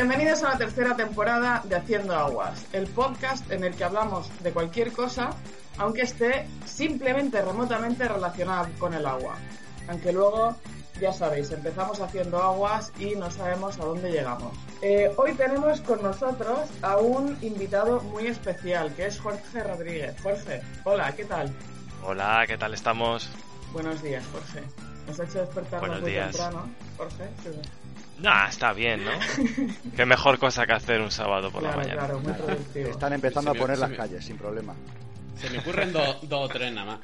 Bienvenidos a la tercera temporada de Haciendo Aguas, el podcast en el que hablamos de cualquier cosa, aunque esté simplemente remotamente relacionada con el agua. Aunque luego, ya sabéis, empezamos haciendo aguas y no sabemos a dónde llegamos. Eh, hoy tenemos con nosotros a un invitado muy especial, que es Jorge Rodríguez. Jorge, hola, ¿qué tal? Hola, ¿qué tal estamos? Buenos días, Jorge. Nos ha hecho despertarnos Buenos muy días. temprano, Jorge. Sí, Nah, está bien, ¿no? Qué mejor cosa que hacer un sábado por claro, la mañana. claro, muy productivo. Están empezando a poner las me- calles, sin problema. Se me ocurren dos dos o tres nada más.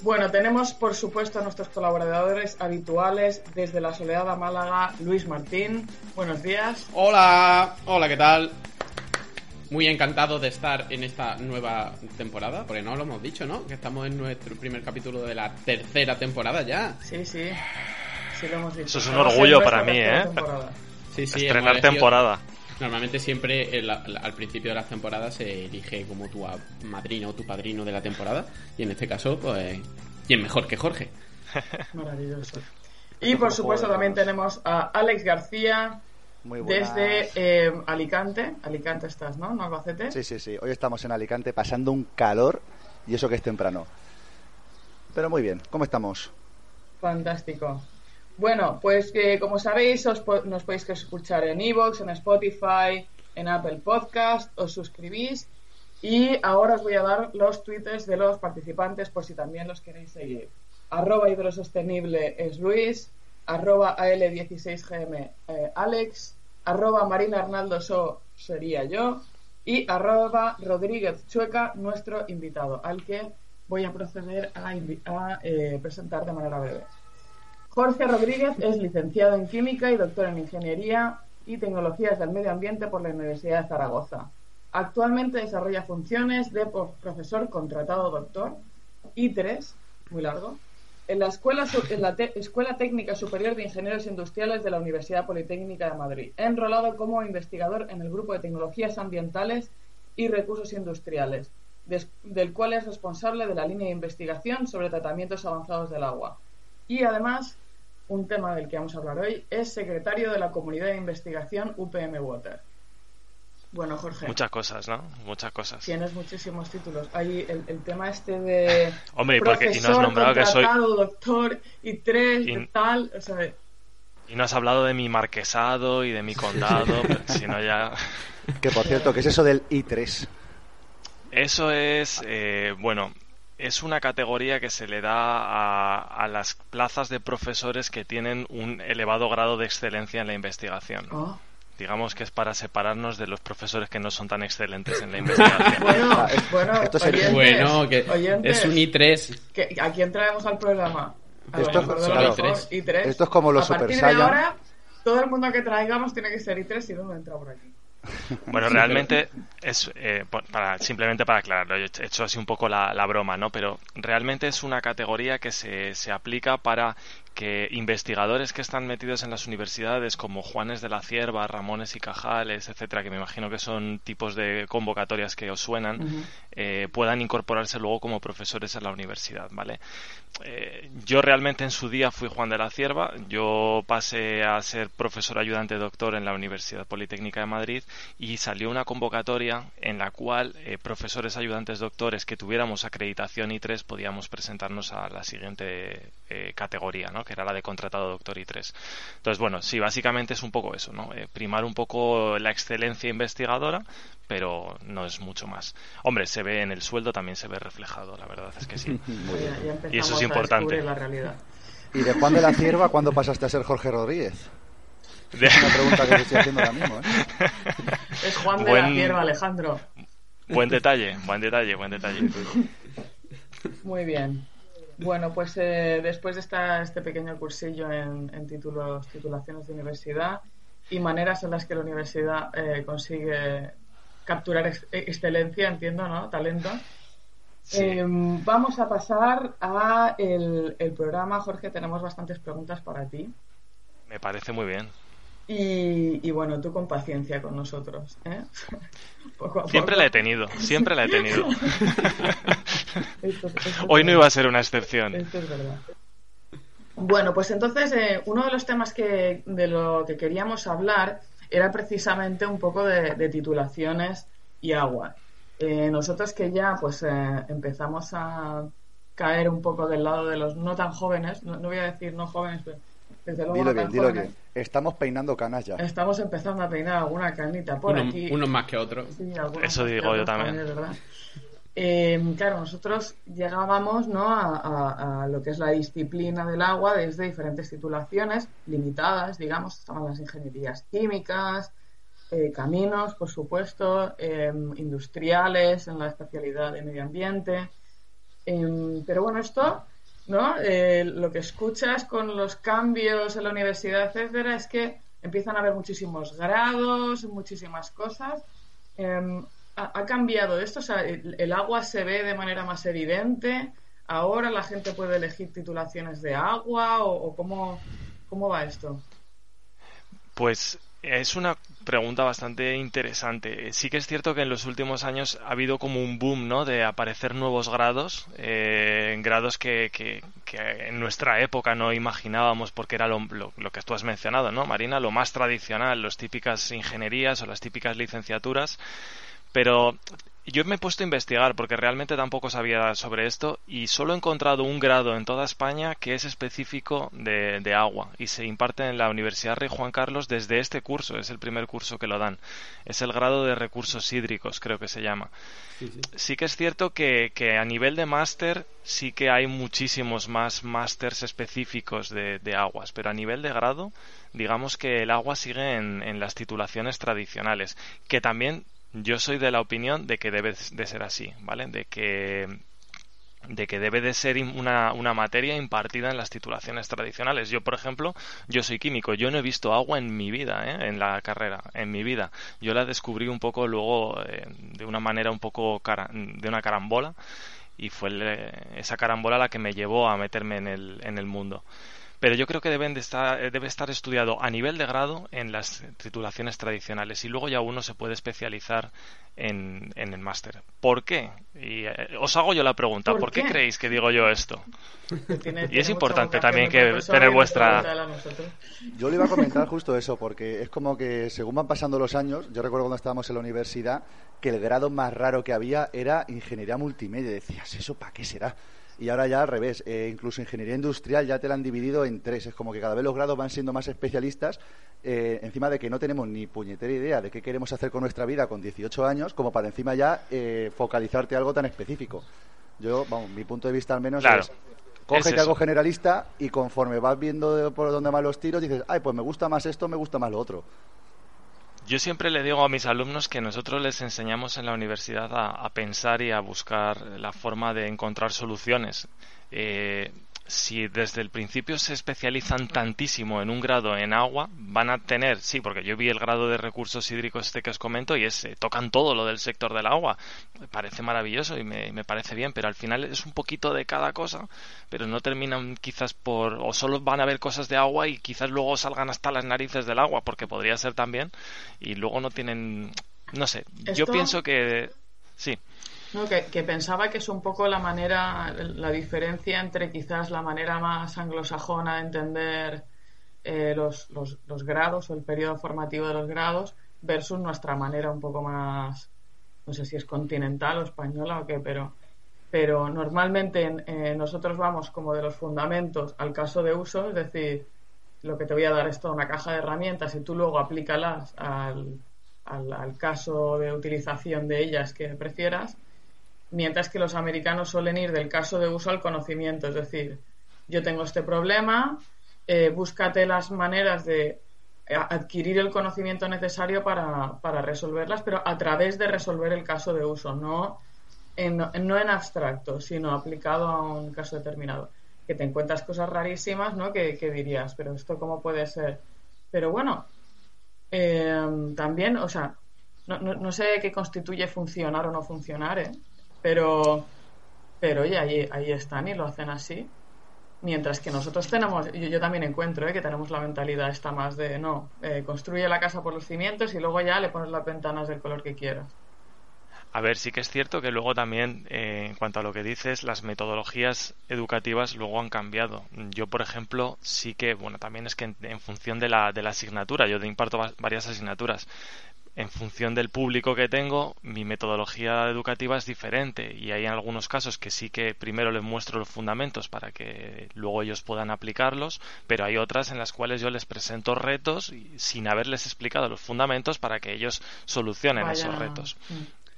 Bueno, tenemos por supuesto a nuestros colaboradores habituales desde la Soledad Málaga, Luis Martín. Buenos días. Hola, hola, ¿qué tal? Muy encantado de estar en esta nueva temporada, porque no lo hemos dicho, ¿no? Que estamos en nuestro primer capítulo de la tercera temporada ya. Sí, sí. Sí lo hemos dicho. Eso es un orgullo para mí, ¿eh? temporada. Sí, sí, hemos Estrenar temporada. Normalmente siempre el- al principio de las temporadas se elige como tu madrino o tu padrino de la temporada. Y en este caso, pues, ¿quién mejor que Jorge? Maravilloso. Y por supuesto también tenemos a Alex García Muy desde eh, Alicante. Alicante estás, ¿no? ¿No Albacete? Sí, sí, sí. Hoy estamos en Alicante pasando un calor y eso que es temprano. Pero muy bien, ¿cómo estamos? Fantástico. Bueno, pues que como sabéis, os nos podéis escuchar en Evox, en Spotify, en Apple Podcast, os suscribís y ahora os voy a dar los twitters de los participantes por si también los queréis seguir. Arroba hidrosostenible es Luis, arroba AL16GM eh, Alex, arroba Marina Arnaldo So sería yo y arroba Rodríguez Chueca, nuestro invitado, al que voy a proceder a, eh, presentar de manera breve. Jorge Rodríguez es licenciado en Química y doctor en Ingeniería y Tecnologías del Medio Ambiente por la Universidad de Zaragoza. Actualmente desarrolla funciones de profesor contratado doctor y tres, muy largo, en la, Escuela, en la Escuela Técnica Superior de Ingenieros Industriales de la Universidad Politécnica de Madrid, enrolado como investigador en el Grupo de Tecnologías Ambientales y Recursos Industriales, del cual es responsable de la línea de investigación sobre tratamientos avanzados del agua. Y además, un tema del que vamos a hablar hoy, es secretario de la Comunidad de Investigación UPM Water. Bueno, Jorge, Muchas cosas, ¿no? Muchas cosas. tienes muchísimos títulos. Hay el, el tema este de Hombre, ¿y por qué- y no has profesor, nombrado que soy- contratado, doctor y tres, Y- tal, o sea, Y no has hablado de mi marquesado y de mi condado, si no ya... Que por cierto, ¿qué es eso del I3? Eso es, eh, bueno, es una categoría que se le da a, a las plazas de profesores que tienen un elevado grado de excelencia en la investigación. oh, Digamos que es para separarnos de los profesores que no son tan excelentes en la investigación. bueno, Ah, es- bueno, esto sería- oyentes, bueno, que oyentes, es un I3. que- ¿a quién traemos al programa? A Esto lo es- claro. lo mejor, I3. Esto es como los A Super de Saiyan. ahora, todo el mundo que traigamos tiene que ser I3 si no, no entra por aquí. Bueno, realmente es eh, para simplemente para aclararlo, he hecho así un poco la, la broma, ¿no? Pero realmente es una categoría que se, se aplica para que investigadores que están metidos en las universidades como Juanes de la Cierva, Ramones y Cajales, etcétera, que me imagino que son tipos de convocatorias que os suenan. Eh, puedan incorporarse luego como profesores en la universidad, ¿vale? Eh, yo realmente en su día fui Juan de la Cierva, yo pasé a ser profesor ayudante doctor en la Universidad Politécnica de Madrid y salió una convocatoria en la cual eh, profesores ayudantes doctores que tuviéramos acreditación I3 podíamos presentarnos a la siguiente categoría, ¿no? que era la de contratado doctor I3. Entonces, bueno, sí, básicamente es un poco eso, ¿no? Primar un poco la excelencia investigadora, pero no es mucho más. Hombre, se ve en el sueldo, también se ve reflejado, la verdad es que sí. Muy bien. ya Y eso es importante. la realidad. ¿Y de Juan de la Cierva cuándo pasaste a ser Jorge Rodríguez? De- Es una pregunta que te estoy haciendo ahora mismo, ¿eh? Es Juan de Buen- la Cierva, Alejandro. Buen detalle, buen detalle, buen detalle. Muy bien. Bueno, pues eh, después de esta, este pequeño cursillo en, en títulos, titulaciones de universidad y maneras en las que la universidad eh, consigue capturar ex- excelencia, entiendo, ¿no? Talento. Sí. Eh, vamos a pasar a el, el programa, Jorge. Tenemos bastantes preguntas para ti. Me parece muy bien. Y, y bueno, tú con paciencia con nosotros. ¿eh? Poco a Siempre poco. la he tenido, siempre la he tenido. Esto- esto es Hoy no iba a ser una excepción. Esto es verdad. Bueno, pues entonces eh, uno de los temas que de lo que queríamos hablar era precisamente un poco de, titulaciones y agua. Eh, nosotros que ya pues eh, empezamos a caer un poco del lado de los no tan jóvenes, no, voy a decir no jóvenes, pero desde luego dilo bien, dilo bien. Estamos peinando canas ya. Estamos empezando a peinar alguna canita por aquí. Unos más que otros. Eso digo yo también. Eh, claro, nosotros llegábamos ¿no? A, lo que es la disciplina del agua desde diferentes titulaciones limitadas, digamos, estaban las ingenierías químicas, eh, caminos, por supuesto, em, industriales en la especialidad de medio ambiente. Em, pero bueno, esto, ¿no? Eh, lo que escuchas con los cambios en la universidad, etcétera, es que empiezan a haber muchísimos grados, muchísimas cosas. Ha, cambiado esto? O sea, el, agua se ve de manera más evidente. Ahora la gente puede elegir titulaciones de agua o, cómo, cómo va esto. Pues es una pregunta bastante interesante. Sí que es cierto que en los últimos años ha habido como un boom, ¿no? De aparecer nuevos grados, eh, grados que, que, en nuestra época no imaginábamos porque era lo, lo, que tú has mencionado, ¿no, Marina? Lo más tradicional, las típicas ingenierías o las típicas licenciaturas. Pero yo me he puesto a investigar porque realmente tampoco sabía sobre esto y solo he encontrado un grado en toda España que es específico de, agua y se imparte en la Universidad Rey Juan Carlos desde este curso, es el primer curso que lo dan. Es el grado de recursos hídricos, creo que se llama. Sí, que es cierto que, a nivel de máster sí que hay muchísimos más másters específicos de, aguas, pero a nivel de grado digamos que el agua sigue en, en las titulaciones tradicionales, que también yo soy de la opinión de que debe de ser así, ¿vale? De que de que debe de ser una, una, materia impartida en las titulaciones tradicionales. Yo, por ejemplo, yo soy químico, yo no he visto agua en mi vida, ¿eh? en la carrera, en mi vida. Yo la descubrí un poco luego eh, de una manera un poco cara, de una carambola y fue esa carambola la que me llevó a meterme en el, en el mundo pero yo creo que deben de estar, eh, debe estar estudiado a nivel de grado en las titulaciones tradicionales y luego ya uno se puede especializar en, en el máster. ¿Por qué? Y eh, os hago yo la pregunta, ¿por, qué? creéis que digo yo esto? y es importante también que tener vuestra... Yo le iba a comentar justo eso, porque es como que según van pasando los años, yo recuerdo cuando estábamos en la universidad, que el grado más raro que había era ingeniería multimedia. Decías, ¿eso para qué será? Y ahora ya al revés. Eh, incluso ingeniería industrial ya te la han dividido en tres. Es como que cada vez los grados van siendo más especialistas, eh, encima de que no tenemos ni puñetera idea de qué queremos hacer con nuestra vida con 18 años, como para encima ya eh, focalizarte algo tan específico. Yo, vamos, mi punto de vista al menos es cógete algo generalista y conforme vas viendo por dónde van los tiros dices, ay, pues me gusta más esto, me gusta más lo otro. Yo siempre le digo a mis alumnos que nosotros les enseñamos en la universidad a, pensar y a buscar la forma de encontrar soluciones. Eh, si desde el principio se especializan tantísimo en un grado en agua, van a tener, sí, porque yo vi el grado de recursos hídricos este que os comento y es, tocan todo lo del sector del agua. Me parece maravilloso y me, me, parece bien, pero al final es un poquito de cada cosa, pero no terminan quizás por, o solo van a ver cosas de agua y quizás luego salgan hasta las narices del agua, porque podría ser también, y luego no tienen, no sé, yo pienso que, sí. No, que, pensaba que es un poco la manera, la diferencia entre quizás la manera más anglosajona de entender eh, los, los, grados o el periodo formativo de los grados versus nuestra manera un poco más, no sé si es continental o española o qué, pero, pero normalmente eh, nosotros vamos como de los fundamentos al caso de uso, es decir, lo que te voy a dar es toda una caja de herramientas y tú luego aplícalas al, al caso de utilización de ellas que prefieras mientras que los americanos suelen ir del caso de uso al conocimiento, es decir, yo tengo este problema, eh, búscate las maneras de adquirir el conocimiento necesario para, resolverlas, pero a través de resolver el caso de uso, no en, no en abstracto, sino aplicado a un caso determinado. Que te encuentras cosas rarísimas, ¿no? Que, dirías, pero esto cómo puede ser. Pero bueno, eh, también, o sea, no, no, no sé qué constituye funcionar o no funcionar, ¿eh? Pero, pero oye, ahí, ahí están y lo hacen así. Mientras que nosotros tenemos, yo, yo también encuentro ¿eh? que tenemos la mentalidad esta más de, no, eh, construye la casa por los cimientos y luego ya le pones las ventanas del color que quieras. A ver, sí que es cierto que luego también, eh, en cuanto a lo que dices, las metodologías educativas luego han cambiado. Yo, por ejemplo, sí que, bueno, también es que en, función de la, de la asignatura, yo imparto varias asignaturas, en función del público que tengo, mi metodología educativa es diferente. Y hay algunos casos que sí que primero les muestro los fundamentos para que luego ellos puedan aplicarlos, pero hay otras en las cuales yo les presento retos sin haberles explicado los fundamentos para que ellos solucionen esos retos.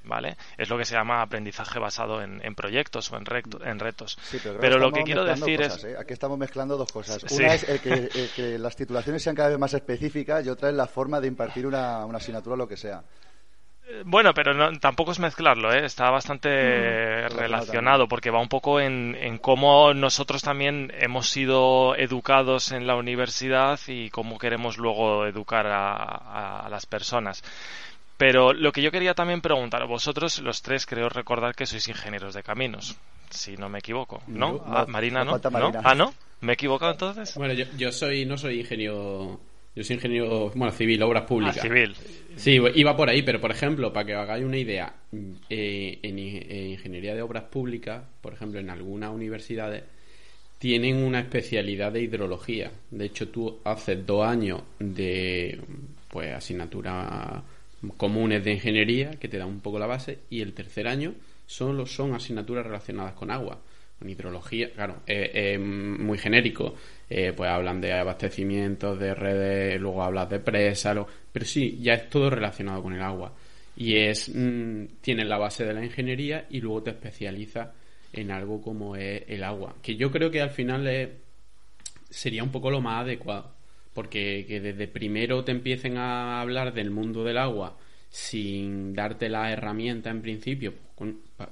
¿Vale? Es lo que se llama aprendizaje basado en, proyectos o en, en retos. pero, lo que quiero decir es... ¿eh? Aquí estamos mezclando dos cosas. Una es que, las titulaciones sean cada vez más específicas y otra es la forma de impartir una, asignatura o lo que sea. Eh, bueno, pero no, tampoco es mezclarlo, ¿eh? está bastante mm, relacionado porque va un poco en, en, cómo nosotros también hemos sido educados en la universidad y cómo queremos luego educar a las personas. Pero lo que yo quería también preguntar, vosotros los tres creo recordar que sois ingenieros de caminos, si no me equivoco, ¿no? Ah, Marina, ¿no? Ah, ¿no? ¿Me he equivocado entonces? Bueno, yo, yo soy, no soy ingeniero, yo soy ingeniero, bueno, civil, obras públicas. Ah, civil. Sí, iba por ahí, pero por ejemplo, para que os hagáis una idea, eh, en, en ingeniería de obras públicas, por ejemplo, en algunas universidades, tienen una especialidad de hidrología. De hecho, tú haces dos años de pues asignatura comunes de ingeniería, que te dan un poco la base, y el tercer año solo son asignaturas relacionadas con agua, con hidrología, claro, es muy genérico, eh, pues hablan de abastecimientos, de redes, luego hablas de presas, pero sí, ya es todo relacionado con el agua. Y es, mm, tienes la base de la ingeniería y luego te especializas en algo como es el agua, que yo creo que al final sería un poco lo más adecuado porque que desde primero te empiecen a hablar del mundo del agua sin darte la herramienta en principio,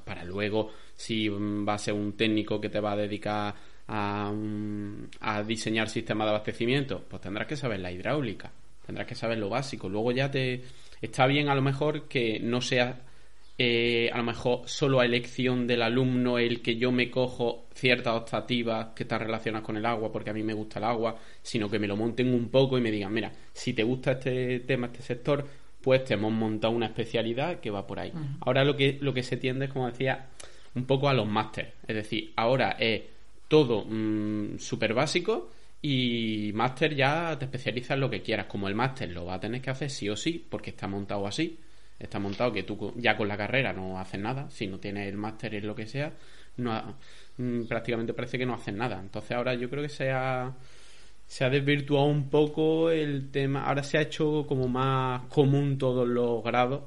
para luego, si va a ser un técnico que te va a dedicar a, a diseñar sistemas de abastecimiento, pues tendrás que saber la hidráulica, tendrás que saber lo básico. Luego ya te está bien a lo mejor que no sea eh, a lo mejor solo a elección del alumno el que yo me cojo ciertas optativas que están relacionadas con el agua porque a mí me gusta el agua, sino que me lo monten un poco y me digan, mira, si te gusta este tema, este sector, pues te hemos montado una especialidad que va por ahí. Ahora lo que, lo que se tiende es, como decía, un poco a los másteres. Es decir, ahora es todo mm, súper básico y máster ya te especializas en lo que quieras. Como el máster lo va a tener que hacer sí o sí, porque está montado así está montado que tú ya con la carrera no haces nada, si no tienes el máster en lo que sea, no mm, prácticamente parece que no haces nada. Entonces ahora yo creo que se ha, se ha desvirtuado un poco el tema, ahora se ha hecho como más común todos los grados,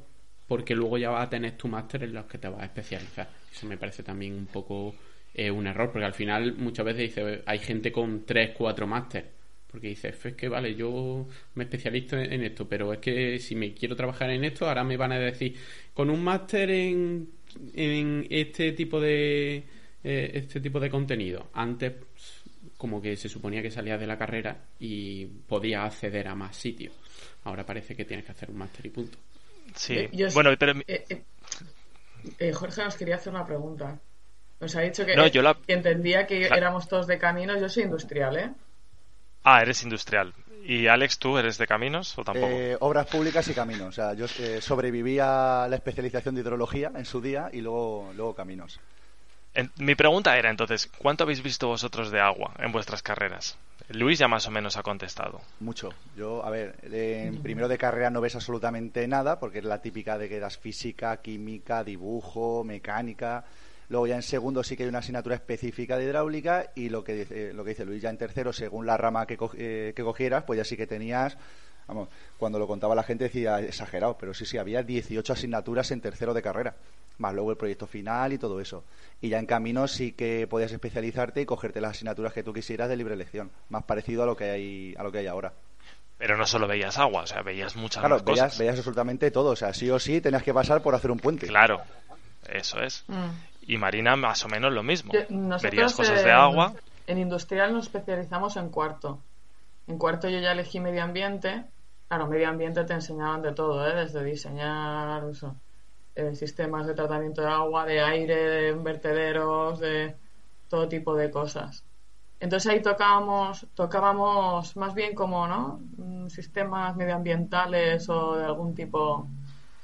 porque luego ya vas a tener tu máster en los que te vas a especializar. Eso me parece también un poco eh, un error, porque al final muchas veces dice, hay gente con 3, 4 máster porque dices, es que vale, yo me especializo en, esto, pero es que si me quiero trabajar en esto, ahora me van a decir, con un máster en, en este tipo de eh, este tipo de contenido. Antes como que se suponía que salías de la carrera y podías acceder a más sitios. Ahora parece que tienes que hacer un máster y punto. Sí, eh, bueno, pero... Eh, Jorge nos quería hacer una pregunta. Nos ha dicho que, que entendía que éramos todos de caminos. Yo soy industrial, ¿eh? Ah, eres industrial. ¿Y Alex, tú eres de caminos o tampoco? Eh, obras públicas y caminos. O sea, yo eh, sobreviví a la especialización de hidrología en su día y luego, luego caminos. mi pregunta era entonces, ¿cuánto habéis visto vosotros de agua en vuestras carreras? Luis ya más o menos ha contestado. Mucho. Yo, a ver, en primero de carrera no ves absolutamente nada porque es la típica de que das física, química, dibujo, mecánica. Luego ya en segundo sí que hay una asignatura específica de hidráulica y lo que dice, lo que dice Luis ya en tercero, según la rama que, eh, que cogieras, pues ya sí que tenías, vamos, cuando lo contaba la gente decía exagerado, pero sí, sí, había 18 asignaturas en tercero de carrera, más luego el proyecto final y todo eso. Y ya en camino sí que podías especializarte y cogerte las asignaturas que tú quisieras de libre elección, más parecido a lo que hay, a lo que hay ahora. Pero no solo veías agua, o sea, veías muchas claro, veías, cosas. veías absolutamente todo, o sea, sí o sí tenías que pasar por hacer un puente. Claro, eso es. Mm. Y Marina más o menos lo mismo. Verías cosas de agua. En industrial nos especializamos en cuarto. En cuarto yo ya elegí medio ambiente. Claro, medio ambiente te enseñaban de todo, ¿eh? desde diseñar eh, sistemas de tratamiento de agua, de aire, de vertederos, de todo tipo de cosas. Entonces ahí tocábamos, tocábamos más bien como, ¿no? Mm, sistemas medioambientales o de algún tipo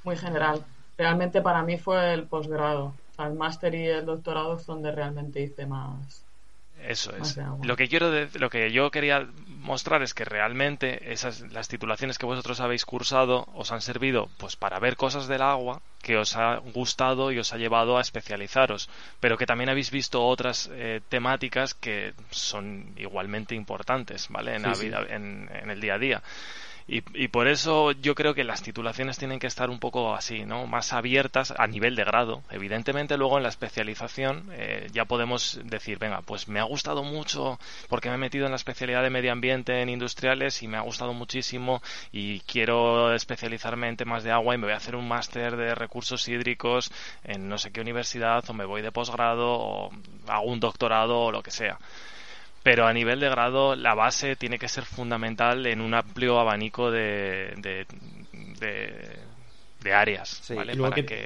muy general. realmente para mí fue el posgrado. El máster y el doctorado es donde realmente hice más. Eso es. Lo que quiero lo que yo quería mostrar es que realmente esas las titulaciones que vosotros habéis cursado os han servido pues para ver cosas del agua que os ha gustado y os ha llevado a especializaros, pero que también habéis visto otras eh, temáticas que son igualmente importantes, ¿vale? En la vida, en, en el día a día. Y, por eso yo creo que las titulaciones tienen que estar un poco así, ¿no? Más abiertas a nivel de grado. Evidentemente luego en la especialización eh, ya podemos decir, venga, pues me ha gustado mucho porque me he metido en la especialidad de medio ambiente en industriales y me ha gustado muchísimo y quiero especializarme en temas de agua y me voy a hacer un máster de recursos hídricos en no sé qué universidad o me voy de posgrado o hago un doctorado o lo que sea pero a nivel de grado la base tiene que ser fundamental en un amplio abanico de, de, áreas.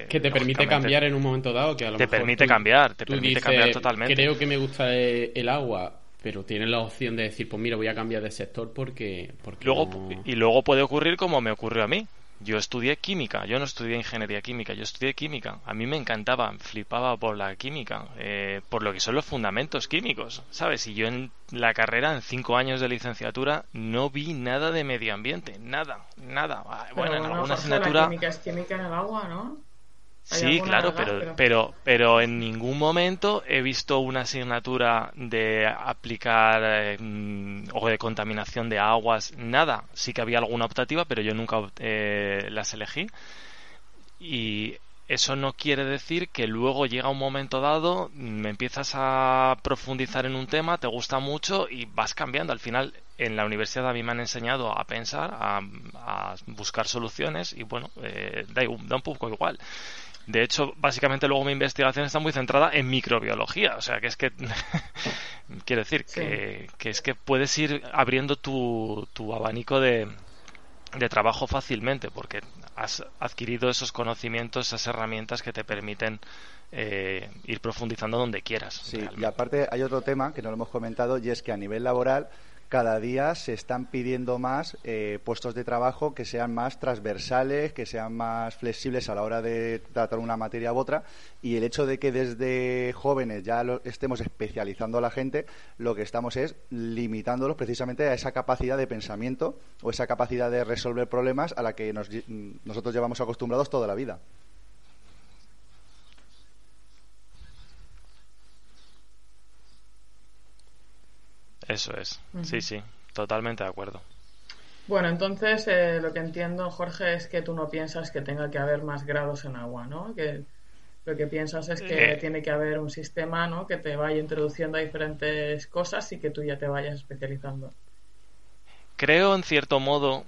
que, te permite cambiar en un momento dado. Que a lo te permite cambiar, te permite cambiar totalmente. Creo que me gusta el agua, pero tienes la opción de decir, pues mira, voy a cambiar de sector porque... porque luego, Y luego puede ocurrir como me ocurrió a mí. Yo estudié química, yo no estudié ingeniería química, yo estudié química. A mí me encantaba, flipaba por la química, eh, por lo que son los fundamentos químicos, ¿sabes? Y yo en la carrera, en cinco años de licenciatura, no vi nada de medio ambiente, nada, nada. Ah, bueno, en alguna asignatura... La química es química en el agua, ¿no? Sí, claro, pero, pero, pero en ningún momento he visto una asignatura de aplicar eh, o de contaminación de aguas, nada. Sí que había alguna optativa, pero yo nunca eh, las elegí. Y eso no quiere decir que luego llega un momento dado, me empiezas a profundizar en un tema, te gusta mucho y vas cambiando. Al final, en la universidad a mí me han enseñado a pensar, a, buscar soluciones y bueno, eh, da, da un poco igual. De hecho, básicamente luego mi investigación está muy centrada en microbiología. O sea, que es que, quiero decir, que, es que puedes ir abriendo tu, tu abanico de, de trabajo fácilmente porque has adquirido esos conocimientos, esas herramientas que te permiten eh, ir profundizando donde quieras. Sí, y aparte hay otro tema que no lo hemos comentado y es que a nivel laboral cada día se están pidiendo más eh, puestos de trabajo que sean más transversales, que sean más flexibles a la hora de tratar una materia u otra. Y el hecho de que desde jóvenes ya lo estemos especializando a la gente, lo que estamos es limitándolos precisamente a esa capacidad de pensamiento o esa capacidad de resolver problemas a la que nosotros llevamos acostumbrados toda la vida. Eso es, sí, sí, totalmente de acuerdo. Bueno, entonces eh, lo que entiendo, Jorge, es que tú no piensas que tenga que haber más grados en agua, ¿no? Que lo que piensas es que eh. tiene que haber un sistema, ¿no? Que te vaya introduciendo a diferentes cosas y que tú ya te vayas especializando. Creo, en cierto modo,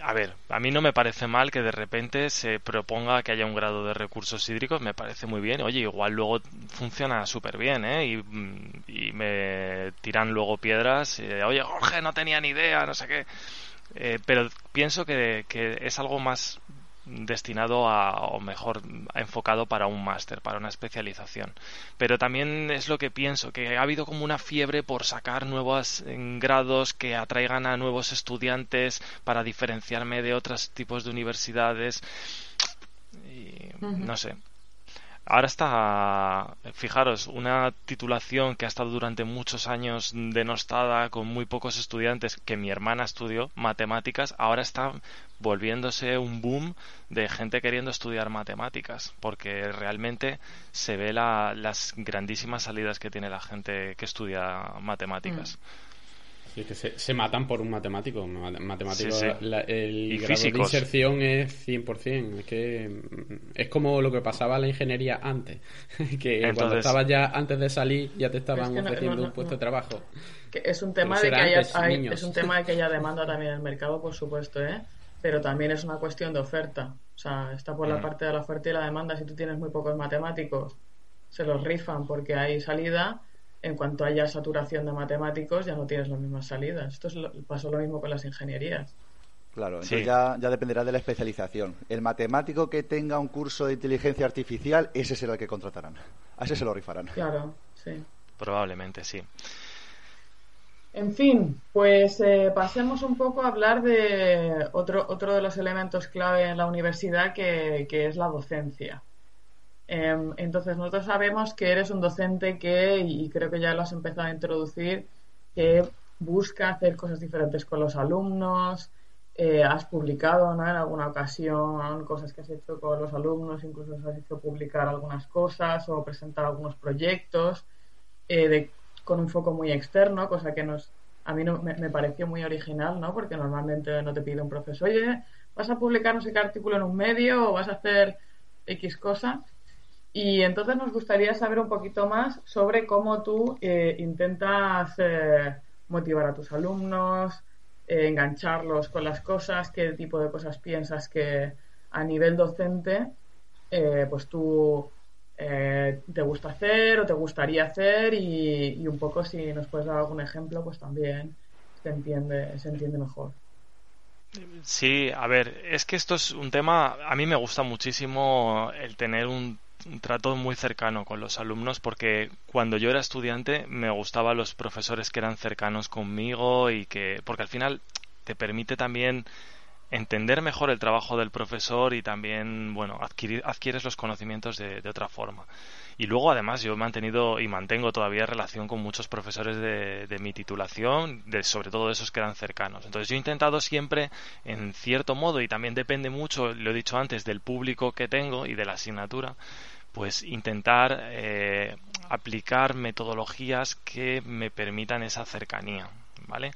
a ver, a mí no me parece mal que de repente se proponga que haya un grado de recursos hídricos, me parece muy bien. Oye, igual luego funciona súper bien, ¿eh? Y, me tiran luego piedras. Y, Oye, Jorge, no tenía ni idea, no sé qué. Eh, pero pienso que, que es algo más destinado a, o mejor enfocado para un máster, para una especialización. Pero también es lo que pienso, que ha habido como una fiebre por sacar nuevos grados que atraigan a nuevos estudiantes para diferenciarme de otros tipos de universidades. Y, No sé, Ahora está, fijaros, una titulación que ha estado durante muchos años denostada con muy pocos estudiantes, que mi hermana estudió matemáticas, ahora está volviéndose un boom de gente queriendo estudiar matemáticas, porque realmente se ve las grandísimas salidas que tiene la gente que estudia matemáticas. Mm que se, matan por un matemático. Matemático, el grado de inserción es 100%. Es que mm, es como lo que pasaba en la ingeniería antes. que cuando estabas ya antes de salir ya te estaban ofreciendo un puesto de trabajo. Que es un tema de que haya, es un tema de que haya demanda también en el mercado, por supuesto, ¿eh? Pero también es una cuestión de oferta. O sea, está por la mm. parte de la oferta y la demanda. Si tú tienes muy pocos matemáticos, se los rifan porque hay salida en cuanto haya saturación de matemáticos ya no tienes las mismas salidas. Esto es lo, pasó lo mismo con las ingenierías. Claro, entonces ya, ya, dependerá de la especialización. El matemático que tenga un curso de inteligencia artificial, ese será el que contratarán. A ese se lo rifarán. Claro, sí. Probablemente, sí. En fin, pues eh, pasemos un poco a hablar de otro, otro de los elementos clave en la universidad que, es la docencia. Em, entonces, nosotros sabemos que eres un docente que, y creo que ya lo has empezado a introducir, que busca hacer cosas diferentes con los alumnos, eh, has publicado en alguna ocasión cosas que has hecho con los alumnos, incluso has hecho publicar algunas cosas o presentar algunos proyectos eh, de con un foco muy externo, cosa que nos, a mí no, me, pareció muy original, ¿no? Porque normalmente no te pide un profesor, oye, vas a publicar no sé qué artículo en un medio o vas a hacer X cosa. Y entonces nos gustaría saber un poquito más sobre cómo tú eh, intentas eh, motivar a tus alumnos, eh, engancharlos con las cosas, qué tipo de cosas piensas que a nivel docente, pues tú eh, te gusta hacer o te gustaría hacer y, un poco si nos puedes dar algún ejemplo, pues también se entiende, se entiende mejor. Sí, a ver, es que esto es un tema, a mí me gusta muchísimo el tener un, trato muy cercano con los alumnos porque cuando yo era estudiante me gustaban los profesores que eran cercanos conmigo y que, porque al final te permite también entender mejor el trabajo del profesor y también, bueno, adquirir, adquieres los conocimientos de, otra forma. Y luego, además, yo he mantenido y mantengo todavía relación con muchos profesores de, de mi titulación, de, sobre todo esos que eran cercanos. Entonces, yo he intentado siempre, en cierto modo, y también depende mucho, lo he dicho antes, del público que tengo y de la asignatura, pues intentar eh, aplicar metodologías que me permitan esa cercanía, ¿vale?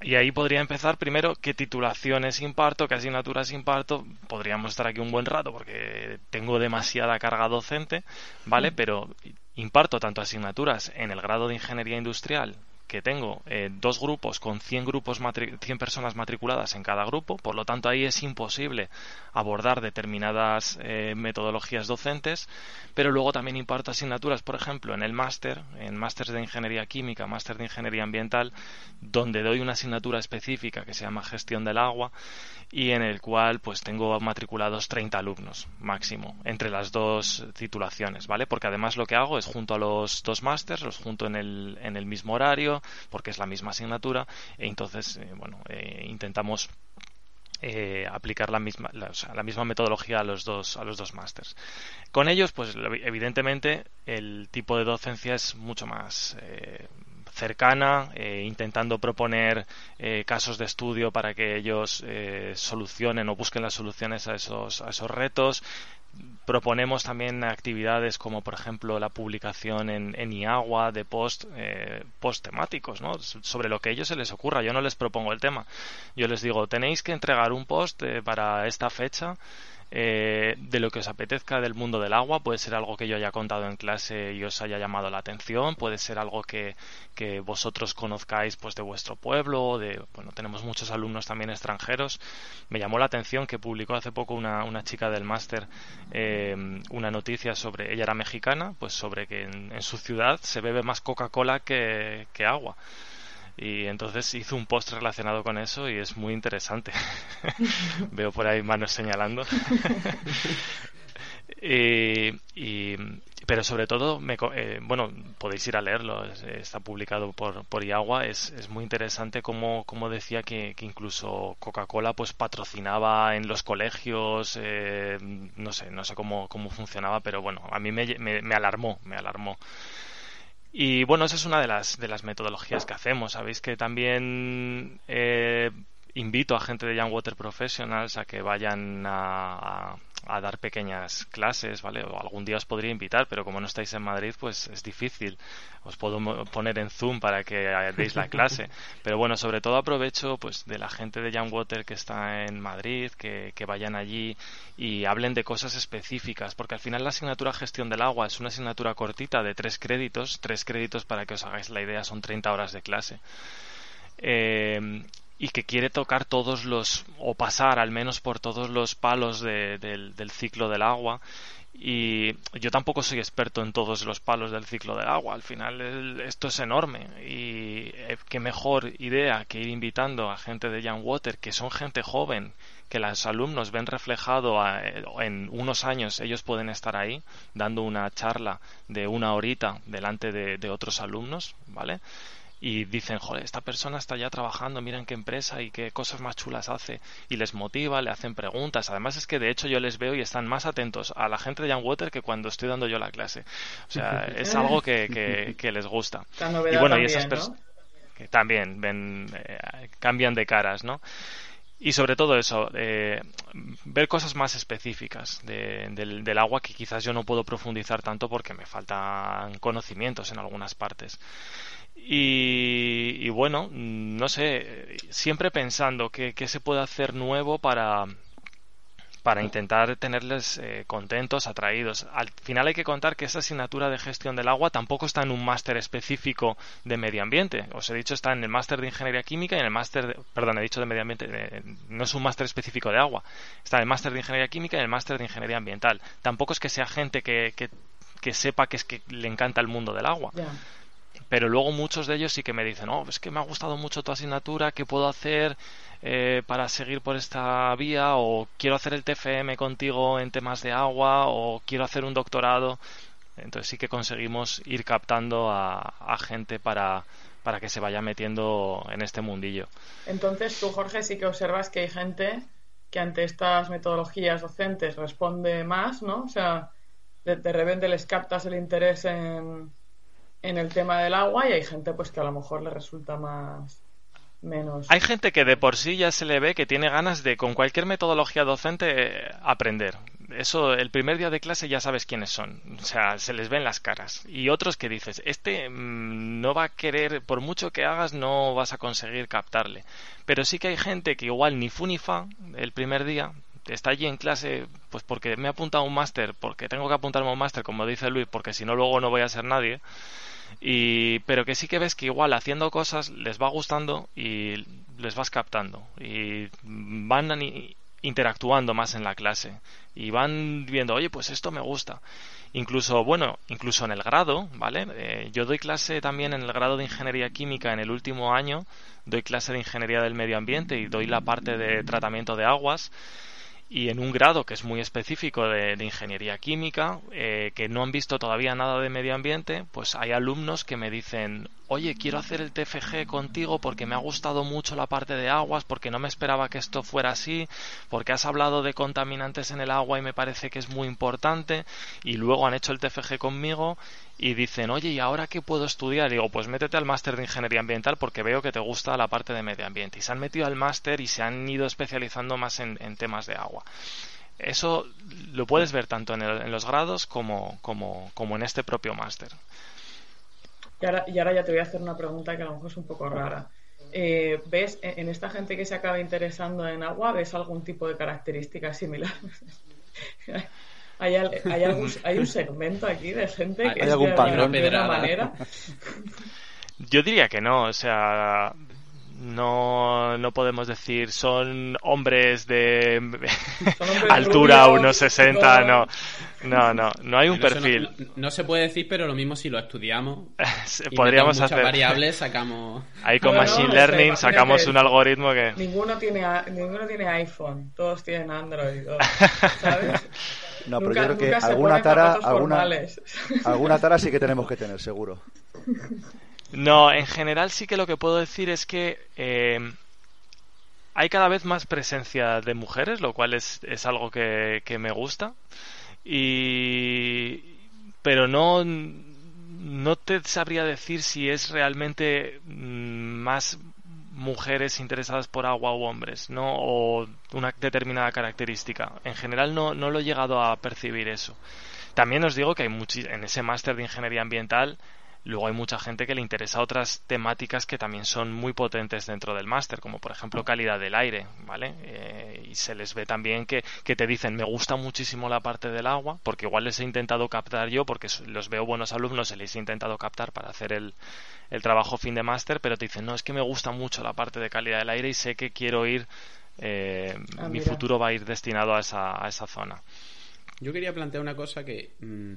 Y ahí podría empezar primero qué titulaciones imparto, qué asignaturas imparto. Podríamos estar aquí un buen rato porque tengo demasiada carga docente, ¿vale? Mm. Pero imparto tanto asignaturas en el grado de ingeniería industrial que tengo eh, dos grupos con 100, grupos 100 personas matriculadas en cada grupo, por lo tanto ahí es imposible abordar determinadas eh, metodologías docentes, pero luego también imparto asignaturas, por ejemplo, en el máster, en máster de ingeniería química, máster de ingeniería ambiental, donde doy una asignatura específica que se llama gestión del agua y en el cual pues tengo matriculados 30 alumnos máximo entre las dos titulaciones, ¿vale? Porque además lo que hago es junto a los dos másters, los junto en el, en el mismo horario, porque es la misma asignatura, e entonces, eh, bueno, eh, intentamos eh, aplicar la misma, la, misma metodología a los dos a los dos másters. Con ellos, pues evidentemente el tipo de docencia es mucho más cercana, intentando proponer casos de estudio para que ellos solucionen o busquen las soluciones a esos, a esos retos. Proponemos también actividades como, por ejemplo, la publicación en, en IAGUA de post, post temáticos, ¿no? sobre lo que a ellos se les ocurra. Yo no les propongo el tema. Yo les digo, tenéis que entregar un post para esta fecha eh, de lo que os apetezca del mundo del agua. Puede ser algo que yo haya contado en clase y os haya llamado la atención. Puede ser algo que, que vosotros conozcáis pues de vuestro pueblo. De, bueno, tenemos muchos alumnos también extranjeros. Me llamó la atención que publicó hace poco una, una chica del máster eh, una noticia sobre, ella era mexicana, pues sobre que en, en su ciudad se bebe más Coca-Cola que, que agua. Y entonces hizo un post relacionado con eso y es muy interesante. Veo por ahí manos señalando. y, pero sobre todo, me, eh, bueno, podéis ir a leerlo, está publicado por, por IAGUA, es, es muy interesante como, como decía que, que incluso Coca-Cola pues patrocinaba en los colegios, eh, no sé, no sé cómo, cómo funcionaba, pero bueno, a mí me, me, me alarmó, me alarmó. Y bueno, esa es una de las, de las metodologías que hacemos. Sabéis que también eh, invito a gente de Young Water Professionals a que vayan a, a dar pequeñas clases, ¿vale? O algún día os podría invitar, pero como no estáis en Madrid, pues es difícil. Os puedo poner en Zoom para que deis la clase. Pero bueno, sobre todo aprovecho pues de la gente de Young Water que está en Madrid, que, que vayan allí y hablen de cosas específicas, porque al final la asignatura gestión del agua es una asignatura cortita de tres créditos. Tres créditos, para que os hagáis la idea, son 30 horas de clase. Eh, y que quiere tocar todos los, o pasar al menos por todos los palos del, ciclo del agua. Y yo tampoco soy experto en todos los palos del ciclo del agua. Al final esto es enorme. Y eh, qué mejor idea que ir invitando a gente de Young Water, que son gente joven, que los alumnos ven reflejado en unos años, ellos pueden estar ahí dando una charla de una horita delante de, de otros alumnos, ¿vale? Y dicen, joder, esta persona está ya trabajando, miren qué empresa y qué cosas más chulas hace, y les motiva, le hacen preguntas. Además es que de hecho yo les veo y están más atentos a la gente de Young Water que cuando estoy dando yo la clase. O sea, es algo que, que, les gusta. y bueno, y esas personas que también ven, eh, cambian de caras, ¿no? Y sobre todo eso, eh, ver cosas más específicas del, del, agua que quizás yo no puedo profundizar tanto porque me faltan conocimientos en algunas partes. Y, bueno, no sé, siempre pensando qué se puede hacer nuevo para, para intentar tenerles eh, contentos, atraídos. Al final hay que contar que esa asignatura de gestión del agua tampoco está en un máster específico de medio ambiente. Os he dicho, está en el máster de ingeniería química y en el máster, perdón, he dicho de medio ambiente, no es un máster específico de agua. Está en el máster de ingeniería química y en el máster de ingeniería ambiental. Tampoco es que sea gente que, que, sepa que es que le encanta el mundo del agua pero luego muchos de ellos sí que me dicen, oh, es que me ha gustado mucho tu asignatura, ¿qué puedo hacer eh, para seguir por esta vía? O quiero hacer el TFM contigo en temas de agua, o quiero hacer un doctorado. Entonces sí que conseguimos ir captando a, gente para, para que se vaya metiendo en este mundillo. Entonces tú, Jorge, sí que observas que hay gente que ante estas metodologías docentes responde más, ¿no? O sea, de repente les captas el interés en en el tema del agua y hay gente pues que a lo mejor le resulta más menos. Hay gente que de por sí ya se le ve que tiene ganas de con cualquier metodología docente aprender. Eso el primer día de clase ya sabes quiénes son, o sea, se les ven las caras. Y otros que dices, este mm, no va a querer, por mucho que hagas, no vas a conseguir captarle. Pero sí que hay gente que igual ni fu ni fa el primer día, está allí en clase, pues porque me ha apuntado un máster, porque tengo que apuntarme a un máster, como dice Luis, porque si no luego no voy a ser nadie. Y, pero que sí que ves que igual haciendo cosas les va gustando y les vas captando y van interactuando más en la clase y van viendo, oye, pues esto me gusta. Incluso, bueno, incluso en el grado, ¿vale? Eh, yo doy clase también en el grado de Ingeniería Química en el último año, doy clase de Ingeniería del Medio Ambiente y doy la parte de tratamiento de aguas y en un grado que es muy específico de, ingeniería química, eh, que no han visto todavía nada de medio ambiente, pues hay alumnos que me dicen, oye, quiero hacer el TFG contigo porque me ha gustado mucho la parte de aguas, porque no me esperaba que esto fuera así, porque has hablado de contaminantes en el agua y me parece que es muy importante, y luego han hecho el TFG conmigo y dicen, oye, ¿y ahora qué puedo estudiar? Digo, pues métete al máster de ingeniería ambiental porque veo que te gusta la parte de medio ambiente. Y se han metido al máster y se han ido especializando más en, temas de agua. Eso lo puedes ver tanto en, los grados como, como, como, en este propio máster. Y ahora, y ahora ya te voy a hacer una pregunta que a lo mejor es un poco rara. Eh, ¿Ves en esta gente que se acaba interesando en agua, ves algún tipo de características similares? ¿Hay, hay, algún, hay un segmento aquí de gente que ¿Hay algún patrón de alguna manera? Yo diría que no, o sea, no, no podemos decir son hombres de altura unos 60, no. No, no, no hay un perfil. No, se puede decir, pero lo mismo si lo estudiamos. Podríamos hacer variables, sacamos. Ahí con Machine Learning sacamos un algoritmo que. Ninguno tiene, ninguno tiene iPhone, todos tienen Android, ¿sabes? No, pero yo creo que alguna tara, alguna, alguna tara sí que tenemos que tener, seguro. No, en general sí que lo que puedo decir es que eh, hay cada vez más presencia de mujeres, lo cual es, es algo que, que, me gusta. Y, pero no, no te sabría decir si es realmente mm, más mujeres interesadas por agua u hombres, ¿no? O una determinada característica. En general no, no lo he llegado a percibir eso. También os digo que hay en ese máster de ingeniería ambiental Luego hay mucha gente que le interesa otras temáticas que también son muy potentes dentro del máster, como por ejemplo calidad del aire, ¿vale? Eh, y se les ve también que, que, te dicen, me gusta muchísimo la parte del agua, porque igual les he intentado captar yo, porque los veo buenos alumnos, se les he intentado captar para hacer el, el trabajo fin de máster, pero te dicen, no, es que me gusta mucho la parte de calidad del aire y sé que quiero ir, eh, ah, mi futuro va a ir destinado a esa, a esa zona. Yo quería plantear una cosa que mm,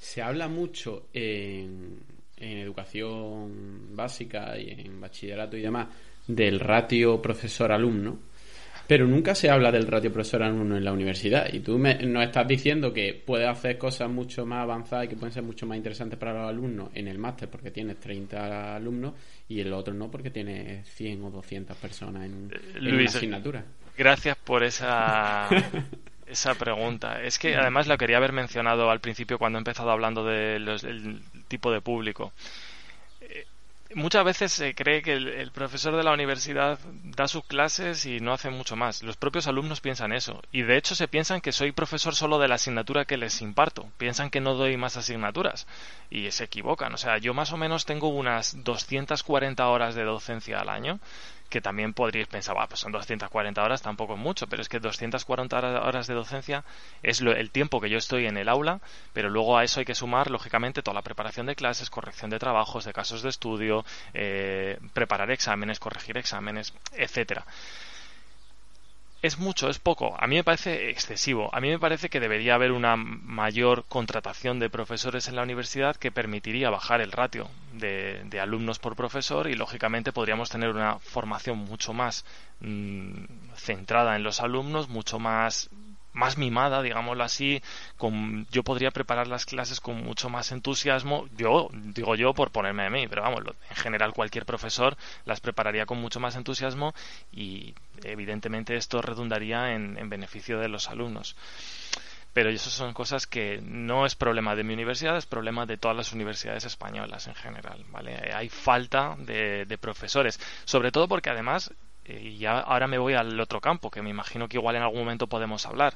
se habla mucho en en educación básica y en bachillerato y demás del ratio profesor-alumno, Pero nunca se habla del ratio profesor-alumno en la universidad. Y tú me, nos estás diciendo que puedes hacer cosas mucho más avanzadas y que pueden ser mucho más interesantes para los alumnos en el máster porque tienes 30 alumnos y el otro no porque tienes 100 o 200 personas en, en una asignatura. Gracias por esa esa pregunta. Es que además lo quería haber mencionado al principio cuando he empezado hablando del tipo de público. Eh, muchas veces se cree que el, profesor de la universidad da sus clases y no hace mucho más. Los propios alumnos piensan eso. Y de hecho se piensan que soy profesor solo de la asignatura que les imparto. Piensan que no doy más asignaturas. Y se equivocan. O sea, yo más o menos tengo unas 240 horas de docencia al año que también podríais pensar, pues son 240 horas, tampoco es mucho, pero es que 240 horas de docencia es el tiempo que yo estoy en el aula, pero luego a eso hay que sumar, lógicamente, toda la preparación de clases, corrección de trabajos, de casos de estudio, eh, preparar exámenes, corregir exámenes, etcétera. ¿Es mucho? ¿Es poco? A mí me parece excesivo. A mí me parece que debería haber una mayor contratación de profesores en la universidad que permitiría bajar el ratio de, alumnos por profesor y, lógicamente, podríamos tener una formación mucho más mm, centrada en los alumnos, mucho más más mimada, digámoslo así, yo podría preparar las clases con mucho más entusiasmo, yo digo yo por ponerme a mí, pero vamos, en general cualquier profesor las prepararía con mucho más entusiasmo y evidentemente esto redundaría en, en beneficio de los alumnos pero eso son cosas que no es problema de mi universidad, es problema de todas las universidades españolas en general, ¿vale? Hay falta de, de profesores, sobre todo porque además y ya ahora me voy al otro campo, que me imagino que igual en algún momento podemos hablar.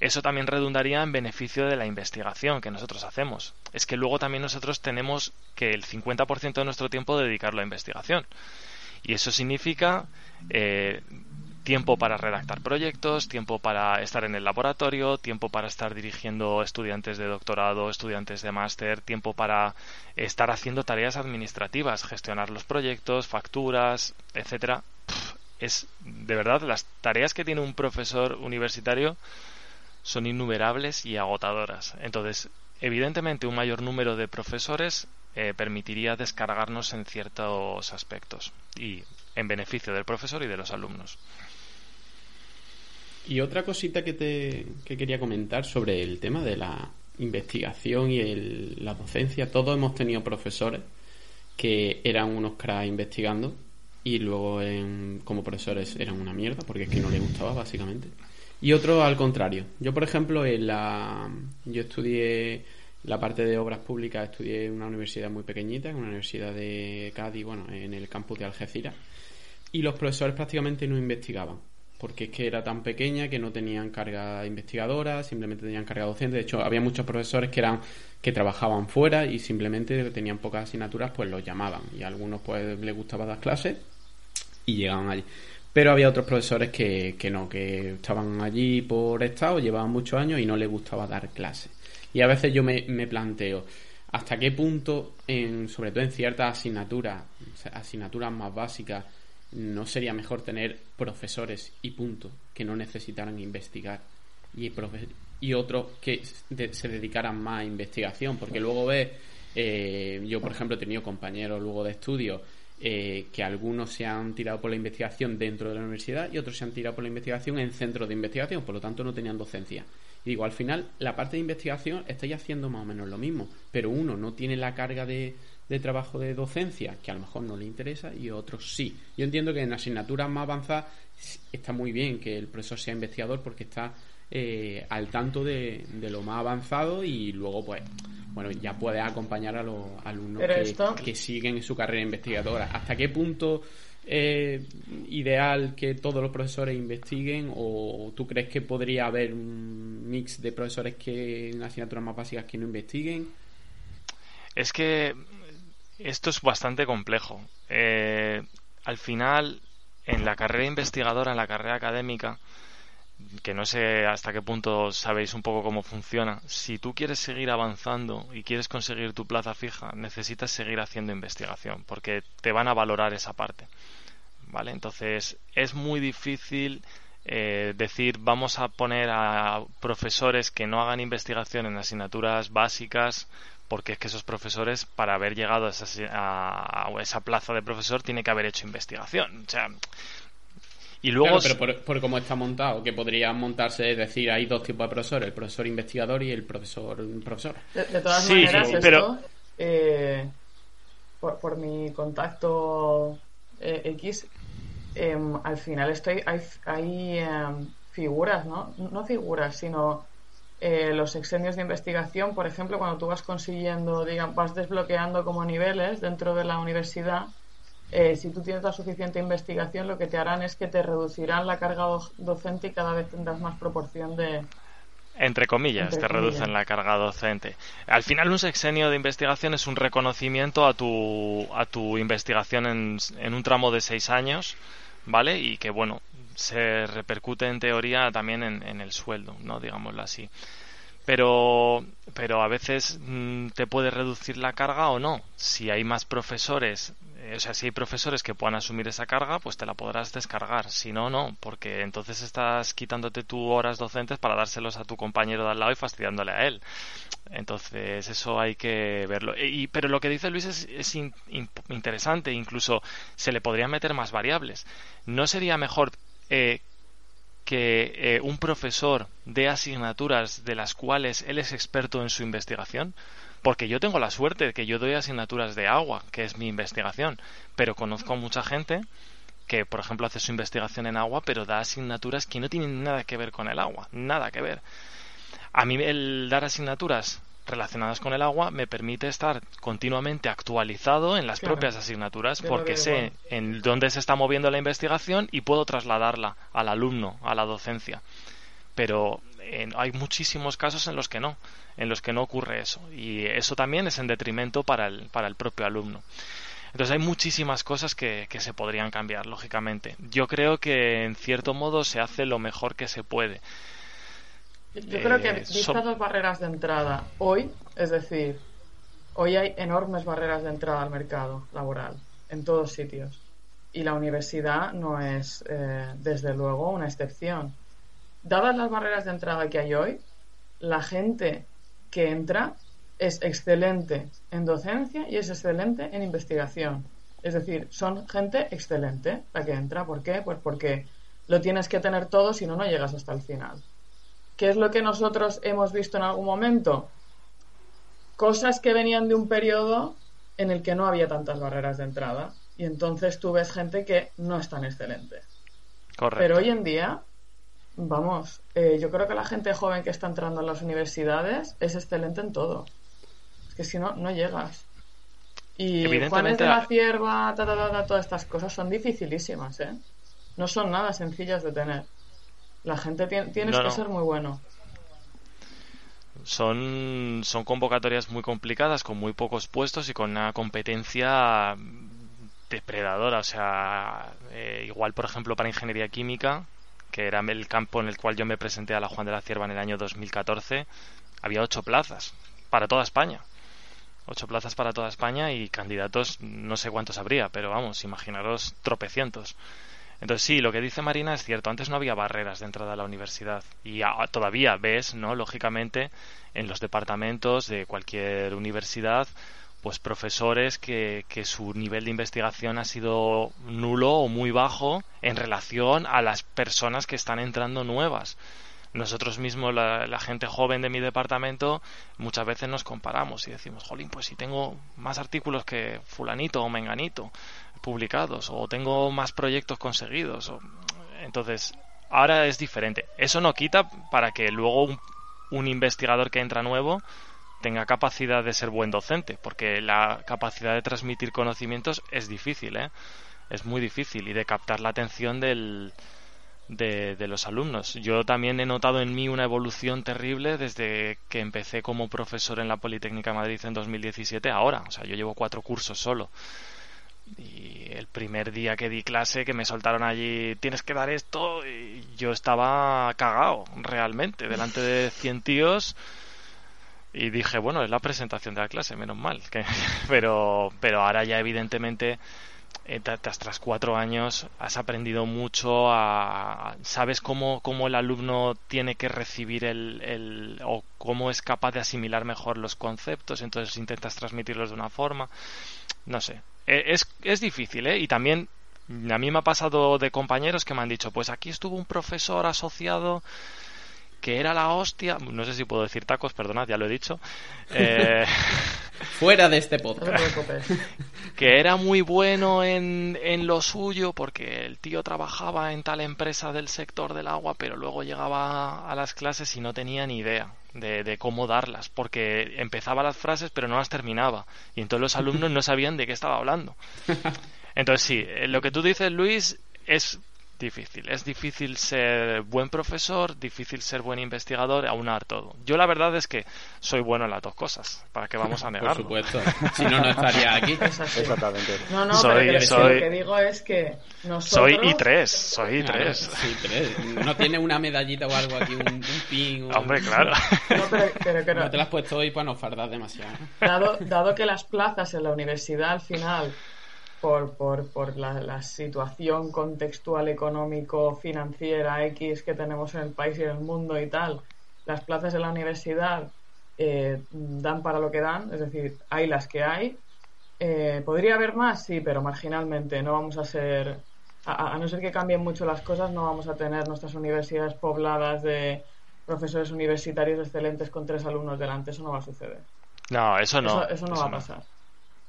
Eso también redundaría en beneficio de la investigación que nosotros hacemos. Es que luego también nosotros tenemos que el 50% de nuestro tiempo dedicarlo a investigación. Y eso significa eh, tiempo para redactar proyectos, tiempo para estar en el laboratorio, tiempo para estar dirigiendo estudiantes de doctorado, estudiantes de máster, tiempo para estar haciendo tareas administrativas, gestionar los proyectos, facturas, etcétera es de verdad las tareas que tiene un profesor universitario son innumerables y agotadoras. Entonces, evidentemente un mayor número de profesores eh, permitiría descargarnos en ciertos aspectos y en beneficio del profesor y de los alumnos. Y otra cosita que te que quería comentar sobre el tema de la investigación y la docencia. Todos hemos tenido profesores que eran unos cracks investigando y luego como profesores eran una mierda porque es que no les gustaba básicamente. Y otro al contrario. Yo, por ejemplo, en la, yo estudié la parte de obras públicas, estudié en una universidad muy pequeñita, en una universidad de Cádiz, bueno, en el campus de Algeciras, y los profesores prácticamente no investigaban porque es que era tan pequeña que no tenían carga investigadora, simplemente tenían carga docente. De hecho, había muchos profesores que eran que trabajaban fuera y simplemente tenían pocas asignaturas, pues los llamaban. Y a algunos pues les gustaba dar clases y llegaban allí. Pero había otros profesores que, que no, que estaban allí por estado, llevaban muchos años y no les gustaba dar clases. Y a veces yo me, me planteo, ¿hasta qué punto, en, sobre todo en ciertas asignaturas, asignaturas más básicas, no sería mejor tener profesores y punto, que no necesitaran investigar? Y, y otros que se dedicaran más a investigación, porque luego ves, eh, yo por ejemplo he tenido compañeros luego de estudio eh, que algunos se han tirado por la investigación dentro de la universidad y otros se han tirado por la investigación en centros de investigación, por lo tanto no tenían docencia. Y digo, al final, la parte de investigación estáis haciendo más o menos lo mismo, pero uno no tiene la carga de, de trabajo de docencia, que a lo mejor no le interesa, y otros sí. Yo entiendo que en asignaturas más avanzadas está muy bien que el profesor sea investigador porque está eh, al tanto de, lo más avanzado y luego pues bueno ya puede acompañar a los alumnos que, siguen su carrera investigadora. Hasta qué punto es ideal que todos los profesores investiguen o tú crees que podría haber un mix de profesores que en asignaturas más básicas que no investiguen es que esto es bastante complejo. Eh, al final en la carrera investigadora en la carrera académica que no sé hasta qué punto sabéis un poco cómo funciona. Si tú quieres seguir avanzando y quieres conseguir tu plaza fija, necesitas seguir haciendo investigación, porque te van a valorar esa parte. ¿Vale? Entonces, es muy difícil eh, decir vamos a poner a profesores que no hagan investigación en asignaturas básicas porque es que esos profesores para haber llegado a esa, a esa plaza de profesor tiene que haber hecho investigación. O sea, Y luego... pero por, cómo está montado, que podría montarse, es decir, hay dos tipos de profesores, el profesor investigador y el profesor profesor. De, todas maneras, esto, eh, por, mi contacto eh, X, em, al final estoy hay, hay em, figuras, ¿no? No figuras, sino eh, los exenios de investigación, por ejemplo, cuando tú vas consiguiendo, digamos, vas desbloqueando como niveles dentro de la universidad, eh, si tú tienes la suficiente investigación, lo que te harán es que te reducirán la carga docente y cada vez tendrás más proporción de, entre comillas, te reducen la carga docente. Al final, un sexenio de investigación es un reconocimiento a tu, a tu investigación en, en, un tramo de seis años, ¿vale? Y que, bueno, se repercute en teoría también en, el sueldo, ¿no? Digámoslo así. Pero, pero a veces mm, te puede reducir la carga o no. Si hay más profesores, o sea, si hay profesores que puedan asumir esa carga, pues te la podrás descargar. Si no, no, porque entonces estás quitándote tus horas docentes para dárselos a tu compañero de al lado y fastidiándole a él. Entonces, eso hay que verlo. Y, pero lo que dice Luis es, interesante, incluso se le podrían meter más variables. ¿No sería mejor eh, que eh, un profesor dé asignaturas de las cuales él es experto en su investigación? Porque yo tengo la suerte de que yo doy asignaturas de agua, que es mi investigación, pero conozco mucha gente que, por ejemplo, hace su investigación en agua, pero da asignaturas que no tienen nada que ver con el agua, nada que ver. A mí el dar asignaturas relacionadas con el agua me permite estar continuamente actualizado en las propias asignaturas porque sé en dónde se está moviendo la investigación y puedo trasladarla al alumno, a la docencia. Pero hay muchísimos casos en los que no, en los que no ocurre eso y eso también es en detrimento para el, para el propio alumno. Entonces hay muchísimas cosas que, que se podrían cambiar, lógicamente. Yo creo que en cierto modo se hace lo mejor que se puede yo creo que eh, vistas las barreras de entrada hoy, es decir, hoy hay enormes barreras de entrada al mercado laboral en todos sitios y la universidad no es, eh, desde luego, una excepción. Dadas las barreras de entrada que hay hoy, la gente que entra es excelente en docencia y es excelente en investigación. Es decir, son gente excelente la que entra. ¿Por qué? Pues porque lo tienes que tener todo, si no, no llegas hasta el final. ¿Qué es lo que nosotros hemos visto en algún momento? Cosas que venían de un periodo en el que no había tantas barreras de entrada y entonces tú ves gente que no es tan excelente. Correcto. Pero hoy en día, vamos, eh, yo creo que la gente joven que está entrando en las universidades es excelente en todo. Es que si no, no llegas. Y Juanes de la Cierva, todas estas cosas son dificilísimas, ¿eh? No son nada sencillas de tener. La gente tiene, tienes que ser muy bueno. Son, son convocatorias muy complicadas, con muy pocos puestos y con una competencia depredadora. O sea, eh, igual, por ejemplo, para ingeniería química, que era el campo en el cual yo me presenté a la Juan de la Cierva en el año 2014, había ocho plazas para toda España. Ocho plazas para toda España y candidatos no sé cuántos habría, pero vamos, imaginaros tropecientos. Entonces sí, lo que dice Marina es cierto. Antes no había barreras de entrada a la universidad y todavía ves, ¿no? Lógicamente, en los departamentos de cualquier universidad, pues profesores que, que su nivel de investigación ha sido nulo o muy bajo en relación a las personas que están entrando nuevas nosotros mismos, la, la, gente joven de mi departamento, muchas veces nos comparamos y decimos, jolín, pues si tengo más artículos que fulanito o menganito, publicados o tengo más proyectos conseguidos. O... Entonces, ahora es diferente. Eso no quita para que luego un, investigador que entra nuevo tenga capacidad de ser buen docente, porque la capacidad de transmitir conocimientos es difícil, ¿eh? es muy difícil y de captar la atención del, de, los alumnos. Yo también he notado en mí una evolución terrible desde que empecé como profesor en la Politécnica de Madrid en 2017 ahora. O sea, yo llevo cuatro cursos solo. Y el primer día que di clase, que me soltaron allí, tienes que dar esto, y yo estaba cagado, realmente, delante de 100 tíos. Y dije, bueno, es la presentación de la clase, menos mal. Que... pero, pero ahora ya, evidentemente, eh, tras cuatro años has aprendido mucho a, sabes cómo, cómo, el alumno tiene que recibir el, el, o cómo es capaz de asimilar mejor los conceptos entonces intentas transmitirlos de una forma no sé eh, es, es difícil, ¿eh? Y también A mí me ha pasado de compañeros que me han dicho, pues aquí estuvo un profesor asociado que era la hostia, no sé si puedo decir tacos, perdonad, ya lo he dicho. Eh, Fuera de este podcast. que era muy bueno en, en, lo suyo porque el tío trabajaba en tal empresa del sector del agua, pero luego llegaba a las clases y no tenía ni idea de, de cómo darlas, porque empezaba las frases pero no las terminaba. Y entonces los alumnos no sabían de qué estaba hablando. Entonces sí, eh, lo que tú dices, Luis, es difícil. Es difícil ser buen profesor, difícil ser buen investigador, aunar todo. Yo la verdad es que soy bueno en las dos cosas. ¿Para qué vamos a negarlo? Por supuesto. si no, no estaría aquí. Exactamente. No, no, Soy- pero soy- lo que digo es que nosotros... Soy y tres, soy y Claro, tres. sí, tres. No tiene una medallita o algo aquí, un, un pin. o- Hombre, claro. No, pero, pero que no- No te la has puesto hoy para no fardar demasiado. dado, dado que las plazas en la universidad al final, por, por, por la, la situación contextual económico, financiera X que tenemos en el país y en el mundo y tal, las plazas en la universidad eh, dan para lo que dan, es decir, hay las que hay. Eh, ¿Podría haber más? Sí, pero marginalmente. No vamos a ser, a, a no ser que cambien mucho las cosas, no vamos a tener nuestras universidades pobladas de profesores universitarios excelentes con tres alumnos delante. Eso no va a suceder. No, eso no. Eso, eso no va a pasar.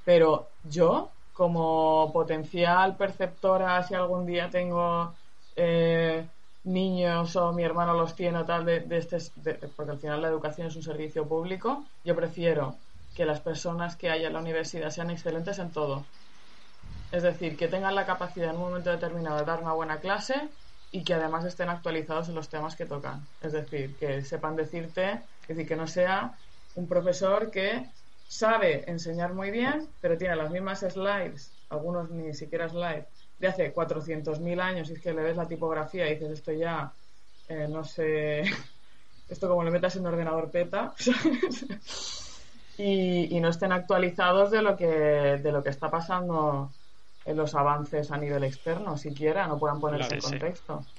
Pero yo, como potencial perceptora, si algún día tengo eh, niños o mi hermano los tiene o tal, de, de este, porque al final la educación es un servicio público, yo prefiero que las personas que haya en la universidad sean excelentes en todo. Es decir, que tengan la capacidad en un momento determinado de dar una buena clase y que además estén actualizados en los temas que tocan. Es decir, que sepan decirte, es decir, que no sea un profesor que sabe enseñar muy bien, pero tiene las mismas slides, algunos ni siquiera slides, de hace 400.000 años y es que le ves la tipografía y dices esto ya, eh, no sé, esto como le metas en un ordenador peta, ¿sabes? y, y no estén actualizados de lo que de lo que está pasando en los avances a nivel externo, siquiera, no puedan ponerse Claro, en sí, contexto.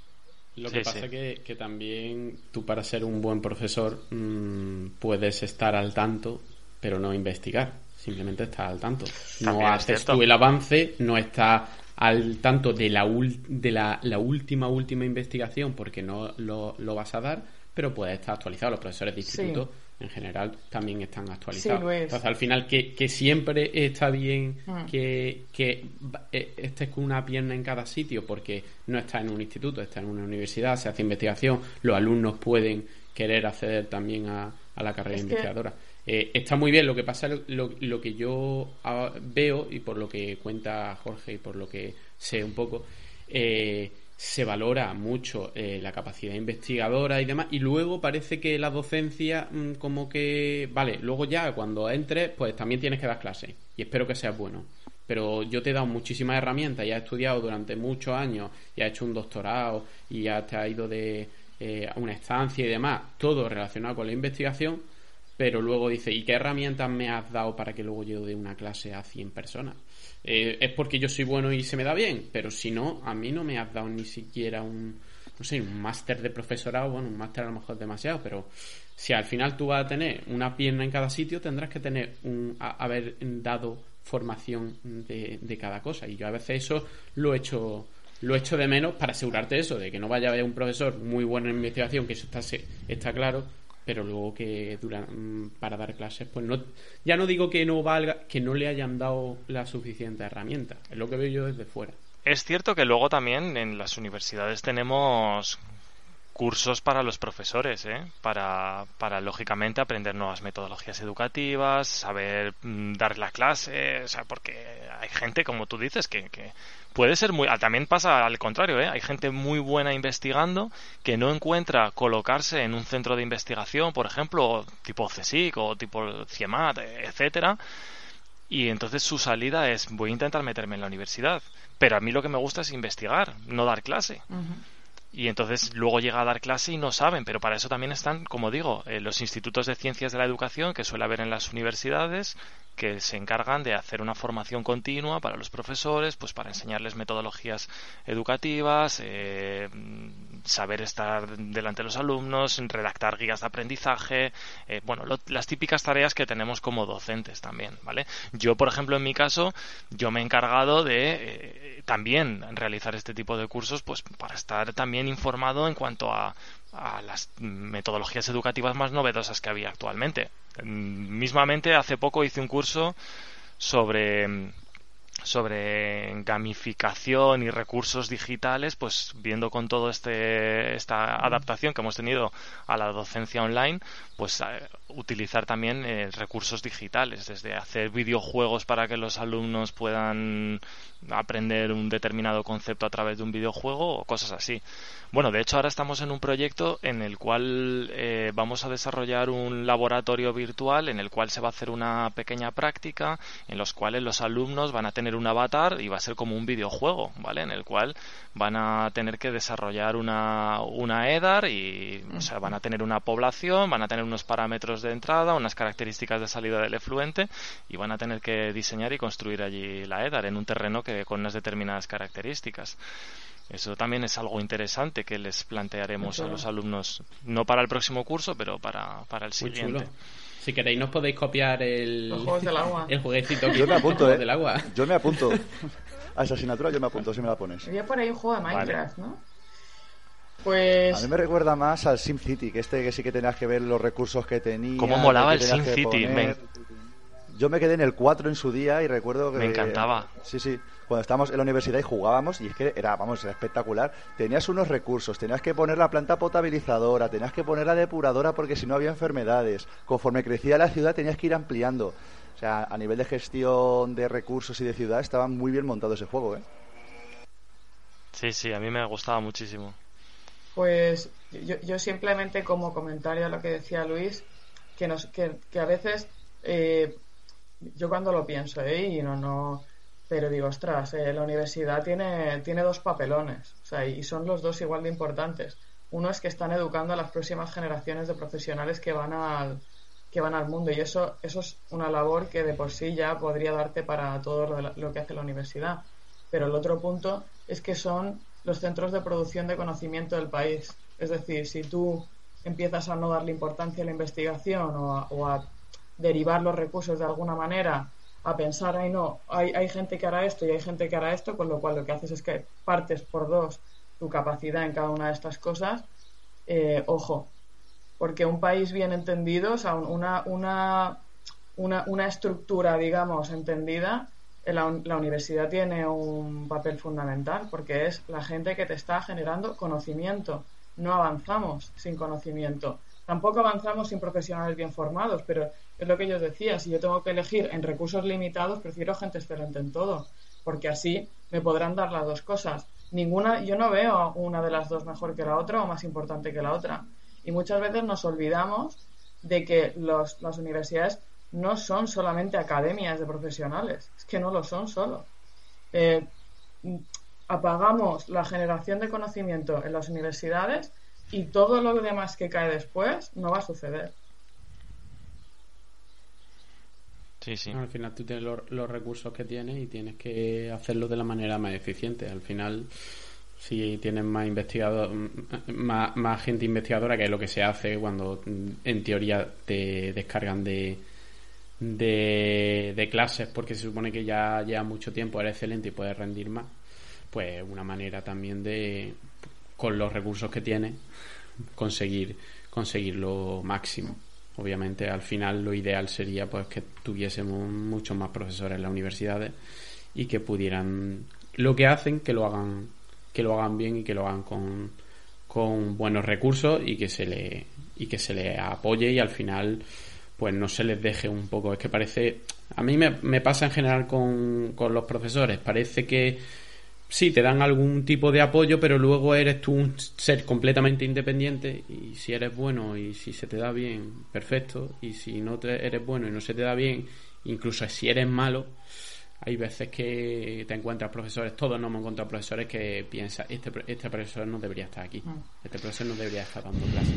Lo Sí, que pasa sí. que, que también tú para ser un buen profesor mm, puedes estar al tanto, pero no investigar. Simplemente estar al tanto. No También haces tú el avance, no estás al tanto de la, ul- de la, la última, última investigación porque no lo, lo vas a dar, pero puedes estar actualizado. Los profesores de Sí. instituto en general también están actualizados. Entonces al final que, que siempre está bien Mm. que, que eh, estés con una pierna en cada sitio porque no está en un instituto, está en una universidad, se hace investigación, los alumnos pueden querer acceder también a, a la carrera Es que- investigadora. Eh, está muy bien, lo que pasa, lo, lo que yo ah, veo y por lo que cuenta Jorge y por lo que sé un poco, eh, se valora mucho eh, la capacidad investigadora y demás, y luego parece que la docencia mm, como que, vale, luego ya cuando entres, pues también tienes que dar clases, y espero que seas bueno. Pero yo te he dado muchísimas herramientas y has estudiado durante muchos años y has hecho un doctorado y ya te has ido de eh, a una estancia y demás, todo relacionado con la investigación, pero luego dice, ¿y qué herramientas me has dado para que luego yo dé una clase a 100 personas? Eh, es porque yo soy bueno y se me da bien, pero si no, a mí no me has dado ni siquiera un, no sé, un máster de profesorado, bueno, un máster a lo mejor demasiado, pero si al final tú vas a tener una pierna en cada sitio, tendrás que tener un, a- haber dado formación de, de cada cosa. Y yo a veces eso lo he hecho lo echo de menos para asegurarte eso, de que no vaya a haber un profesor muy bueno en investigación, que eso está, está claro, pero luego que dura, mm, para dar clases, pues no, ya no digo que no valga, que no le hayan dado la suficiente herramienta, es lo que veo yo desde fuera. Es cierto que luego también en las universidades tenemos cursos para los profesores, ¿eh? para, para lógicamente aprender nuevas metodologías educativas, saber mm, dar la clase, o sea, porque hay gente, como tú dices, que, que puede ser muy... ah, También pasa al contrario, ¿eh? hay gente muy buena investigando que no encuentra colocarse en un centro de investigación, por ejemplo, tipo CSIC o tipo CIEMAT, etcétera, y entonces su salida es voy a intentar meterme en la universidad. Pero a mí lo que me gusta es investigar, no dar clase. Y entonces luego llega a dar clase y no saben, pero para eso también están, como digo, eh, los institutos de ciencias de la educación que suele haber en las universidades, que se encargan de hacer una formación continua para los profesores, pues para enseñarles metodologías educativas, eh, saber estar delante de los alumnos, redactar guías de aprendizaje, eh, bueno, las típicas tareas que tenemos como docentes también, ¿vale? Yo, por ejemplo, en mi caso, yo me he encargado de eh, también realizar este tipo de cursos, pues para estar también informado en cuanto a, a las metodologías educativas más novedosas que había actualmente. Mismamente, hace poco hice un curso sobre sobre gamificación y recursos digitales, pues viendo con todo este esta adaptación que hemos tenido a la docencia online, pues eh, utilizar también eh, recursos digitales, desde hacer videojuegos para que los alumnos puedan aprender un determinado concepto a través de un videojuego o cosas así. Bueno, de hecho ahora estamos en un proyecto en el cual eh, vamos a desarrollar un laboratorio virtual en el cual se va a hacer una pequeña práctica en los cuales los alumnos van a tener un avatar y va a ser como un videojuego, ¿vale? En el cual van a tener que desarrollar una, una EDAR y, o sea, van a tener una población, van a tener unos parámetros de entrada, unas características de salida del efluente y van a tener que diseñar y construir allí la EDAR en un terreno que con unas determinadas características. Eso también es algo interesante que les plantearemos a los alumnos, no para el próximo curso, pero para, para el siguiente. Si queréis nos podéis copiar el, del agua. el jueguecito yo me apunto, ¿eh? del agua. Yo me apunto. A esa asignatura yo me apunto si me la pones. Había por ahí un juego de Minecraft, ¿no? Pues... A mí me recuerda más al SimCity, que este que sí que tenías que ver los recursos que tenía. ¿Cómo molaba el SimCity? Yo me quedé en el 4 en su día y recuerdo que... Me encantaba. Sí, sí. Cuando estábamos en la universidad y jugábamos, y es que era, vamos, era espectacular. Tenías unos recursos, tenías que poner la planta potabilizadora, tenías que poner la depuradora porque si no había enfermedades. Conforme crecía la ciudad tenías que ir ampliando. O sea, a nivel de gestión de recursos y de ciudad estaba muy bien montado ese juego, ¿eh? Sí, sí, a mí me gustaba muchísimo. Pues yo, yo simplemente como comentario a lo que decía Luis, que, nos, que, que a veces eh, yo cuando lo pienso, ¿eh? Y no, no, pero digo, ostras, eh, la universidad tiene, tiene dos papelones, o sea, y son los dos igual de importantes. Uno es que están educando a las próximas generaciones de profesionales que van al, que van al mundo, y eso, eso es una labor que de por sí ya podría darte para todo lo, lo que hace la universidad. Pero el otro punto es que son los centros de producción de conocimiento del país. Es decir, si tú empiezas a no darle importancia a la investigación o a derivar los recursos de alguna manera a pensar, ay no, hay, hay gente que hará esto y hay gente que hará esto, con lo cual lo que haces es que partes por dos tu capacidad en cada una de estas cosas, eh, ojo, porque un país bien entendido, o sea, una, una, una, una estructura, digamos, entendida, la, la, universidad tiene un papel fundamental porque es la gente que te está generando conocimiento. No avanzamos sin conocimiento. Tampoco avanzamos sin profesionales bien formados, pero es lo que yo decía, si yo tengo que elegir en recursos limitados, prefiero gente excelente en todo, porque así me podrán dar las dos cosas. Ninguna, yo no veo una de las dos mejor que la otra o más importante que la otra. Y muchas veces nos olvidamos de que las universidades no son solamente academias de profesionales, es que no lo son solo. Eh, apagamos la generación de conocimiento en las universidades y todo lo demás que cae después no va a suceder. Sí, sí. al final tú tienes los, recursos que tienes y tienes que hacerlo de la manera más eficiente. Al final, si tienes más investigador, más, más gente investigadora, que es lo que se hace cuando en teoría te descargan de, de, de clases porque se supone que ya lleva mucho tiempo, eres excelente y puedes rendir más, pues una manera también de, con los recursos que tienes, conseguir, conseguir lo máximo. Obviamente, al final lo ideal sería pues que tuviésemos muchos más profesores en las universidades y que pudieran lo que hacen que lo hagan que lo hagan bien y que lo hagan con, con buenos recursos y que se le y que se le apoye y al final pues no se les deje un poco es que parece a mí me, me pasa en general con, con los profesores parece que sí, te dan algún tipo de apoyo, pero luego eres tú un ser completamente independiente y si eres bueno y si se te da bien, perfecto, y si no te eres bueno y no se te da bien, incluso si eres malo, hay veces que te encuentras profesores, todos no hemos encontrado profesores que piensan, este, este profesor no debería estar aquí, mm. este profesor no debería estar dando clases.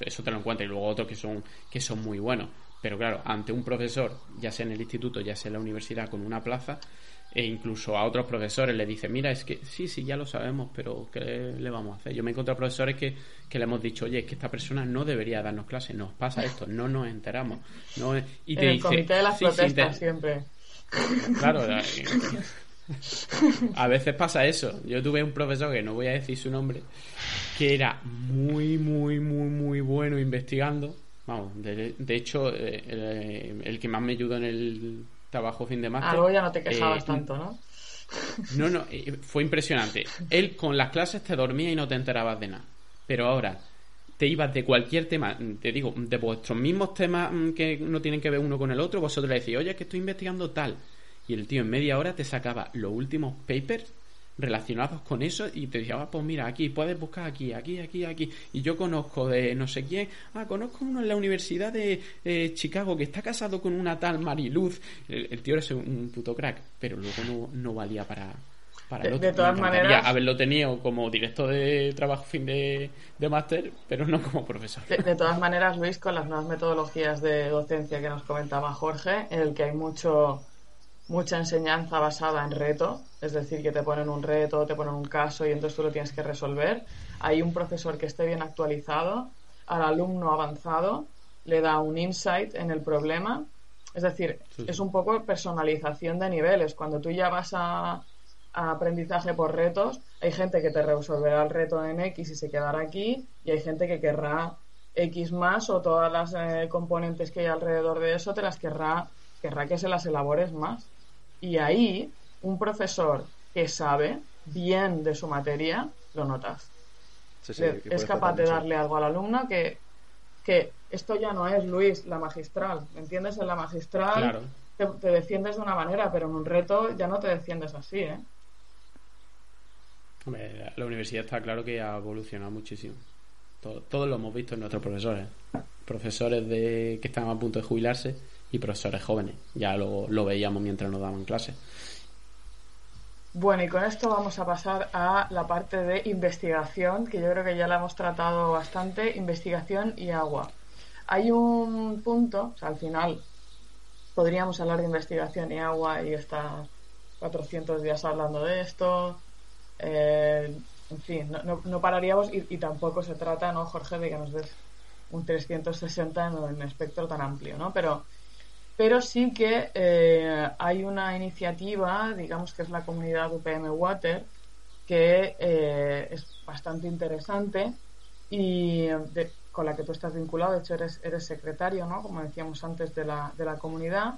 Eso, te lo encuentras y luego otros que son, que son muy buenos. Pero claro, ante un profesor, ya sea en el instituto, ya sea en la universidad, con una plaza, e incluso a otros profesores le dice, mira, es que sí, sí, ya lo sabemos, pero ¿qué le vamos a hacer? Yo me he encontrado profesores que, que le hemos dicho, oye, es que esta persona no debería darnos clases, nos pasa esto, no nos enteramos. No, y te el comité de las protestas siempre. Claro, a veces pasa eso. Yo tuve un profesor, que no voy a decir su nombre, que era muy, muy, muy, muy bueno investigando. Vamos, de, hecho, eh, el que más me ayudó en el trabajo fin de máster. Algo ya no te quejabas eh, tanto, ¿no? No, no, eh, fue impresionante. Él con las clases te dormía y no te enterabas de nada. Pero ahora te ibas de cualquier tema, te digo, de vuestros mismos temas mm, que no tienen que ver uno con el otro, vosotros le decís, oye, es que estoy investigando tal. Y el tío en media hora te sacaba los últimos papers relacionados con eso y te decía, ah, pues mira, aquí puedes buscar aquí, aquí, aquí, aquí. Y yo conozco de no sé quién, ah, conozco uno en la Universidad de eh, Chicago que está casado con una tal Mariluz. El, tío era un puto crack, pero luego no, valía para, para de, de todas maneras haberlo tenido como director de trabajo fin de, de máster pero no como profesor de, de, todas maneras Luis con las nuevas metodologías de docencia que nos comentaba Jorge en el que hay mucho mucha enseñanza basada en reto, es decir, que te ponen un reto, te ponen un caso y entonces tú lo tienes que resolver. Hay un profesor que esté bien actualizado, al alumno avanzado le da un insight en el problema. Es decir, es un poco personalización de niveles. Cuando tú ya vas a, aprendizaje por retos, hay gente que te resolverá el reto en X y se quedará aquí, y hay gente que querrá X más o todas las eh, componentes que hay alrededor de eso te las querrá, querrá que se las elabores más. Y ahí, un profesor que sabe bien de su materia, lo notas. es capaz de darle algo al alumno que, que esto ya no es, Luis, la magistral. ¿Me entiendes? En la magistral te, defiendes de una manera, pero en un reto ya no te defiendes así, ¿eh? la universidad está claro que ha evolucionado muchísimo. Todo, todos lo hemos visto en nuestros profesores. Profesores de que están a punto de jubilarse y profesores jóvenes. Ya lo, lo veíamos mientras nos daban clases. Bueno, y con esto vamos a pasar a la parte de investigación, que yo creo que ya la hemos tratado bastante, investigación y agua. Hay un punto, o sea, al final podríamos hablar de investigación y agua y estar 400 días hablando de esto. Eh, en fin, no, no, pararíamos y, tampoco se trata, ¿no, Jorge, de que nos des un 360 en un espectro tan amplio, ¿no? Pero pero sí que eh, hay una iniciativa, digamos que es la comunidad UPM Water, que eh, es bastante interesante y con la que tú estás vinculado, de hecho eres, eres secretario, ¿no? como decíamos antes, de la, de la comunidad.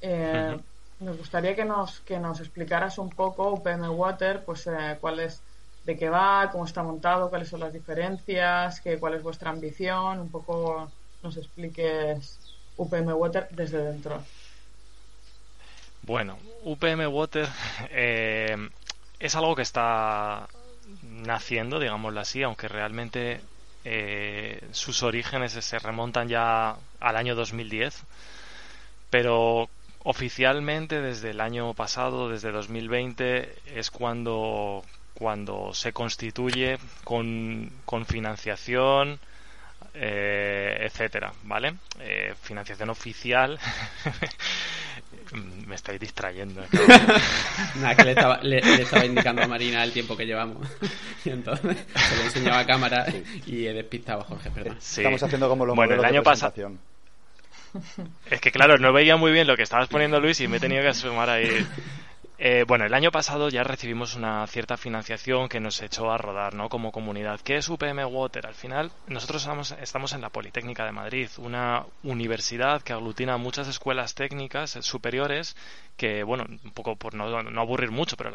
Eh, nos gustaría que nos, que nos explicaras un poco UPM Water, pues cuál es, de qué va, cómo está montado, cuáles son las diferencias, qué, cuál es vuestra ambición, un poco nos expliques UPM Water desde dentro? Bueno, UPM Water eh, es algo que está naciendo, digámoslo así, aunque realmente eh, sus orígenes se remontan ya al año 2010, pero oficialmente desde el año pasado, desde 2020, es cuando, cuando se constituye con, con financiación, eh, etcétera, ¿vale? Eh, financiación oficial. Me estáis distrayendo. Nada, que le estaba, le, estaba, indicando a Marina el tiempo que llevamos. Y entonces se le enseñaba a cámara y he despistado a Jorge, perdón. Estamos haciendo como los bueno, el año pasado. Es que claro, no veía muy bien lo que estabas poniendo Luis y me he tenido que asomar ahí. Eh, bueno, el año pasado ya recibimos una cierta financiación que nos echó a rodar, ¿no? Como comunidad. ¿Qué es UPM Water? Al final, nosotros estamos, en la Politécnica de Madrid, una universidad que aglutina muchas escuelas técnicas superiores que, bueno, un poco por no, aburrir mucho, pero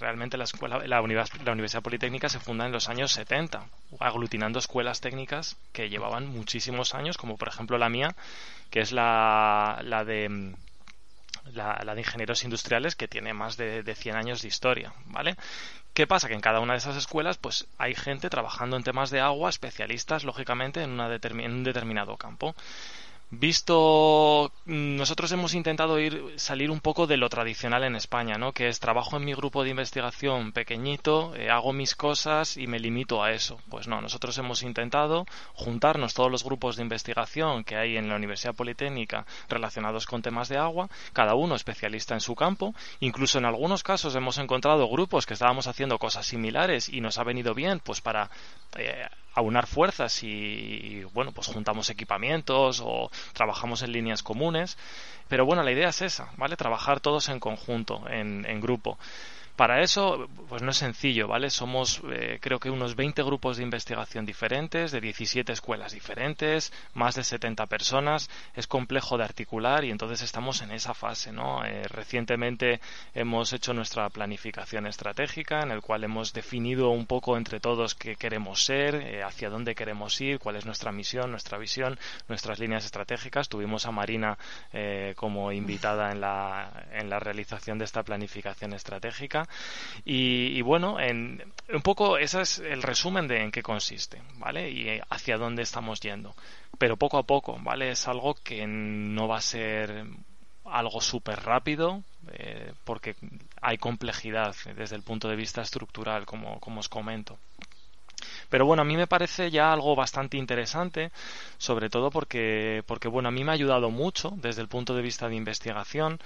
realmente la, escuela, la, Universidad Politécnica se funda en los años 70, aglutinando escuelas técnicas que llevaban muchísimos años, como por ejemplo la mía, que es la, la de la, de ingenieros industriales que tiene más de, de 100 años de historia, ¿vale? ¿Qué pasa? Que en cada una de esas escuelas pues hay gente trabajando en temas de agua, especialistas, lógicamente, en, una en un determinado campo. Visto, mm, nosotros hemos intentado ir salir un poco de lo tradicional en España, ¿no? Que es trabajo en mi grupo de investigación pequeñito, eh, hago mis cosas y me limito a eso. Pues no, nosotros hemos intentado juntarnos todos los grupos de investigación que hay en la Universidad Politécnica relacionados con temas de agua, cada uno especialista en su campo. Incluso en algunos casos hemos encontrado grupos que estábamos haciendo cosas similares y nos ha venido bien, pues para eh, aunar fuerzas y, bueno, pues juntamos equipamientos o trabajamos en líneas comunes. Pero bueno, la idea es esa, ¿vale? Trabajar todos en conjunto, en, en grupo. Para eso, pues no es sencillo, ¿vale? Somos, eh, creo que unos 20 grupos de investigación diferentes, de 17 escuelas diferentes, más de 70 personas. Es complejo de articular y entonces estamos en esa fase, ¿no? Eh, recientemente hemos hecho nuestra planificación estratégica, en el cual hemos definido un poco entre todos qué queremos ser, eh, hacia dónde queremos ir, cuál es nuestra misión, nuestra visión, nuestras líneas estratégicas. Tuvimos a Marina como invitada en la, en la realización de esta planificación estratégica y, bueno, en, un poco ese es el resumen de en qué consiste, ¿vale? Y hacia dónde estamos yendo. Pero poco a poco, ¿vale? Es algo que no va a ser algo súper rápido eh, porque hay complejidad desde el punto de vista estructural, como, como os comento. Pero bueno, a mí me parece ya algo bastante interesante, sobre todo porque, porque bueno, a mí me ha ayudado mucho desde el punto de vista de investigación,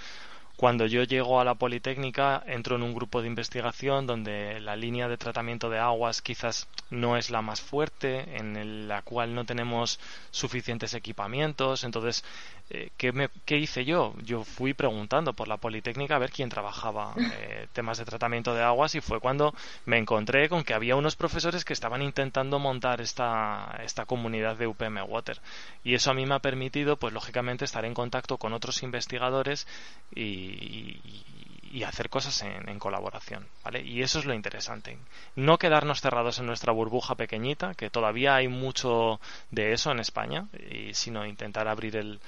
cuando yo llego a la Politécnica, entro en un grupo de investigación donde la línea de tratamiento de aguas quizás no es la más fuerte, en la cual no tenemos suficientes equipamientos. Entonces, eh, ¿qué, hice yo? Yo fui preguntando por la Politécnica a ver quién trabajaba eh, temas de tratamiento de aguas y fue cuando me encontré con que había unos profesores que estaban intentando montar esta, esta comunidad de UPM Water. Y eso a mí me ha permitido, pues lógicamente, estar en contacto con otros investigadores y, y hacer cosas en, en, colaboración, ¿vale? Y eso es lo interesante. No quedarnos cerrados en nuestra burbuja pequeñita, que todavía hay mucho de eso en España, y, sino intentar abrir el,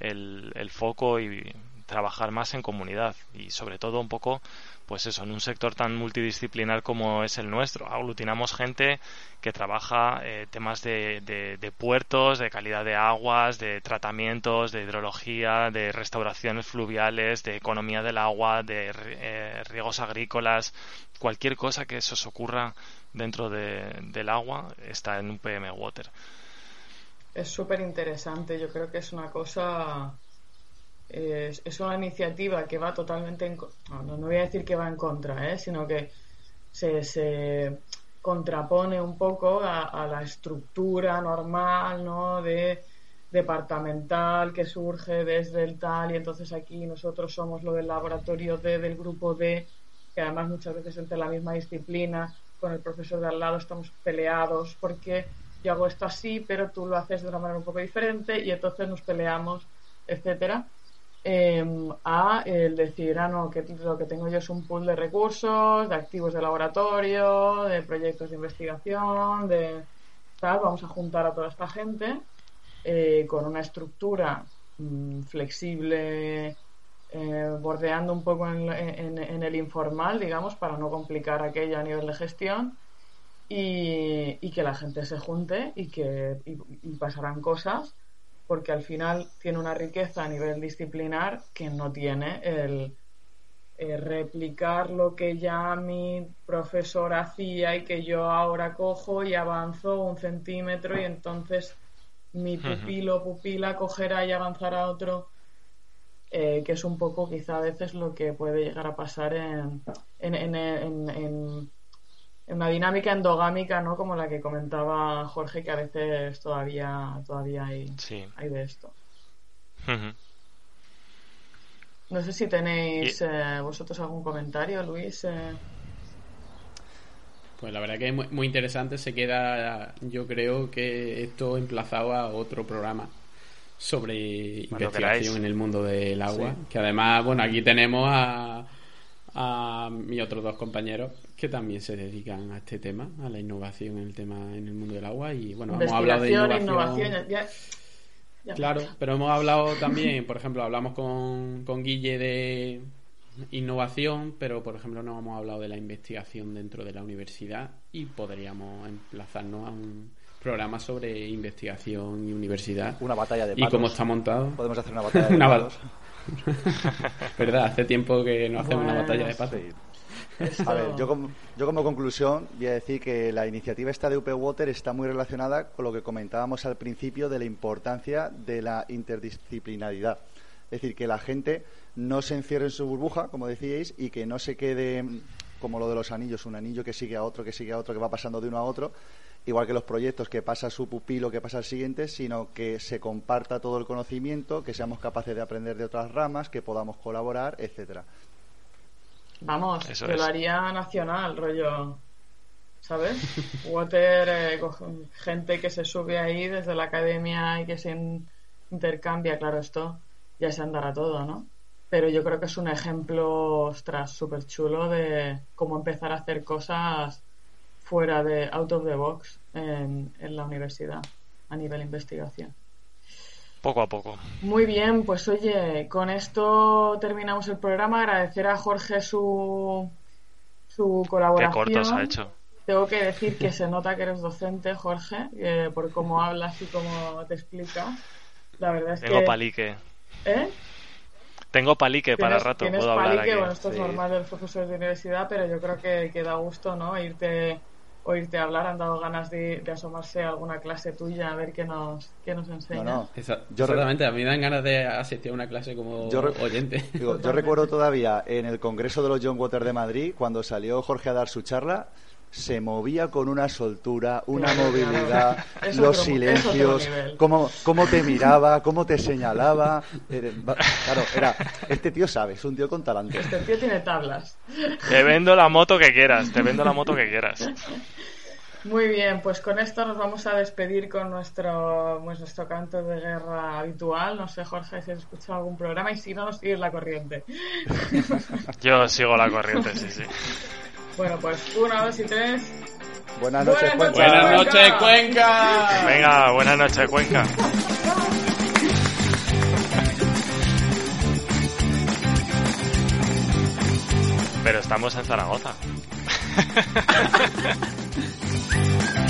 el, el foco y trabajar más en comunidad y sobre todo un poco pues eso en un sector tan multidisciplinar como es el nuestro. Aglutinamos gente que trabaja eh, temas de, de, puertos de calidad de aguas de tratamientos de hidrología de restauraciones fluviales de economía del agua de eh, riegos agrícolas. Cualquier cosa que se os ocurra dentro de, del agua está en un PM Water es súper interesante. Yo creo que es una cosa. Es, una iniciativa que va totalmente en. No, no voy a decir que va en contra, ¿eh? sino que se, se contrapone un poco a, a, la estructura normal, ¿no? De departamental que surge desde el tal y entonces aquí nosotros somos lo del laboratorio D del grupo D que además muchas veces entre la misma disciplina con el profesor de al lado estamos peleados porque yo hago esto así, pero tú lo haces de una manera un poco diferente y entonces nos peleamos, etcétera. Em, a el decir, ah, no, que lo que tengo yo es un pool de recursos, de activos de laboratorio, de proyectos de investigación, de tal, vamos a juntar a toda esta gente eh, con una estructura mm, flexible, eh, bordeando un poco en, en, el informal, digamos, para no complicar aquello a nivel de gestión y, que la gente se junte y que pasarán cosas porque al final tiene una riqueza a nivel disciplinar que no tiene el, replicar lo que ya mi profesor hacía y que yo ahora cojo y avanzo un centímetro y entonces mi pupilo o pupila cogerá y avanzará otro eh, que es un poco quizá a veces lo que puede llegar a pasar en, en, en una dinámica endogámica, ¿no? Como la que comentaba Jorge, que a veces todavía, todavía hay, hay de esto. No sé si tenéis eh, vosotros algún comentario, Luis. Eh. Pues la verdad que es muy, interesante. Se queda, yo creo que esto emplazado a otro programa sobre investigación en el mundo del agua. Que además, bueno, aquí tenemos a, a mis otros dos compañeros que también se dedican a este tema, a la innovación en el tema en el mundo del agua y bueno, hemos hablado de innovación. Claro, pero hemos hablado también, por ejemplo, hablamos con, con Guille de innovación, pero por ejemplo no hemos hablado de la investigación dentro de la universidad y podríamos emplazarnos a un programas sobre investigación y universidad. Una batalla de Y cómo está montado. Podemos hacer una batalla de Una patos. ¿Verdad? Hace tiempo que no hacemos una batalla de patos. Sí. Esto- A ver, yo como, yo como conclusión voy a decir que la iniciativa esta de UP Water está muy relacionada con lo que comentábamos al principio de la importancia de la interdisciplinaridad. Es decir, que la gente no se encierre en su burbuja, como decíais, y que no se quede mm, como lo de los anillos, un anillo que sigue a otro, que sigue a otro, que va pasando de uno a otro, igual que los proyectos que pasa su pupilo, que pasa al siguiente, sino que se comparta todo el conocimiento, que seamos capaces de aprender de otras ramas, que podamos colaborar, etcétera. Vamos, Eso yo es. lo haría nacional, rollo. ¿Sabes? Water, eh, gente que se sube ahí desde la academia y que se in- intercambia, claro, esto ya se andará todo, ¿no? Pero yo creo que es un ejemplo, ostras, súper chulo de cómo empezar a hacer cosas fuera de out of the box en, en la universidad a nivel investigación. Poco a poco. Muy bien, pues oye, con esto terminamos el programa. Agradecer a Jorge su, su Qué colaboración. corto se ha hecho. Tengo que decir que se nota que eres docente, Jorge, eh, por cómo hablas y cómo te explicas. La verdad es Tengo que... palique. ¿Eh? Tengo palique para rato, tienes puedo hablar palique, aquí. bueno, esto Sí. es normal de los profesores de universidad, pero yo creo que, que da gusto, ¿no? Irte, oírte hablar. Han dado ganas de, de asomarse a alguna clase tuya a ver qué nos, qué nos enseña. No, no. Esa- Yo re- exactamente, a mí me dan ganas de asistir a una clase como Yo re- oyente. Digo, yo recuerdo todavía en el Congreso de los John Water de Madrid, cuando salió Jorge a dar su charla, se movía con una soltura, una Claro, movilidad, claro. Los otro- silencios, cómo, cómo te miraba, cómo te señalaba. Eh, Claro, era, este tío sabe, es un tío con talante. Este tío tiene tablas. Te vendo la moto que quieras, te vendo la moto que quieras. Muy bien, pues con esto nos vamos a despedir con nuestro, pues nuestro canto de guerra habitual. No sé, Jorge, si has escuchado algún programa y si no, nos sigues la corriente. Yo sigo la corriente, sí, sí. Bueno, pues una, dos y tres. Buenas noches, Buenas Cuenca. Buenas noches, Cuenca. Venga, buenas noches, Cuenca. Pero estamos en Zaragoza. Bye.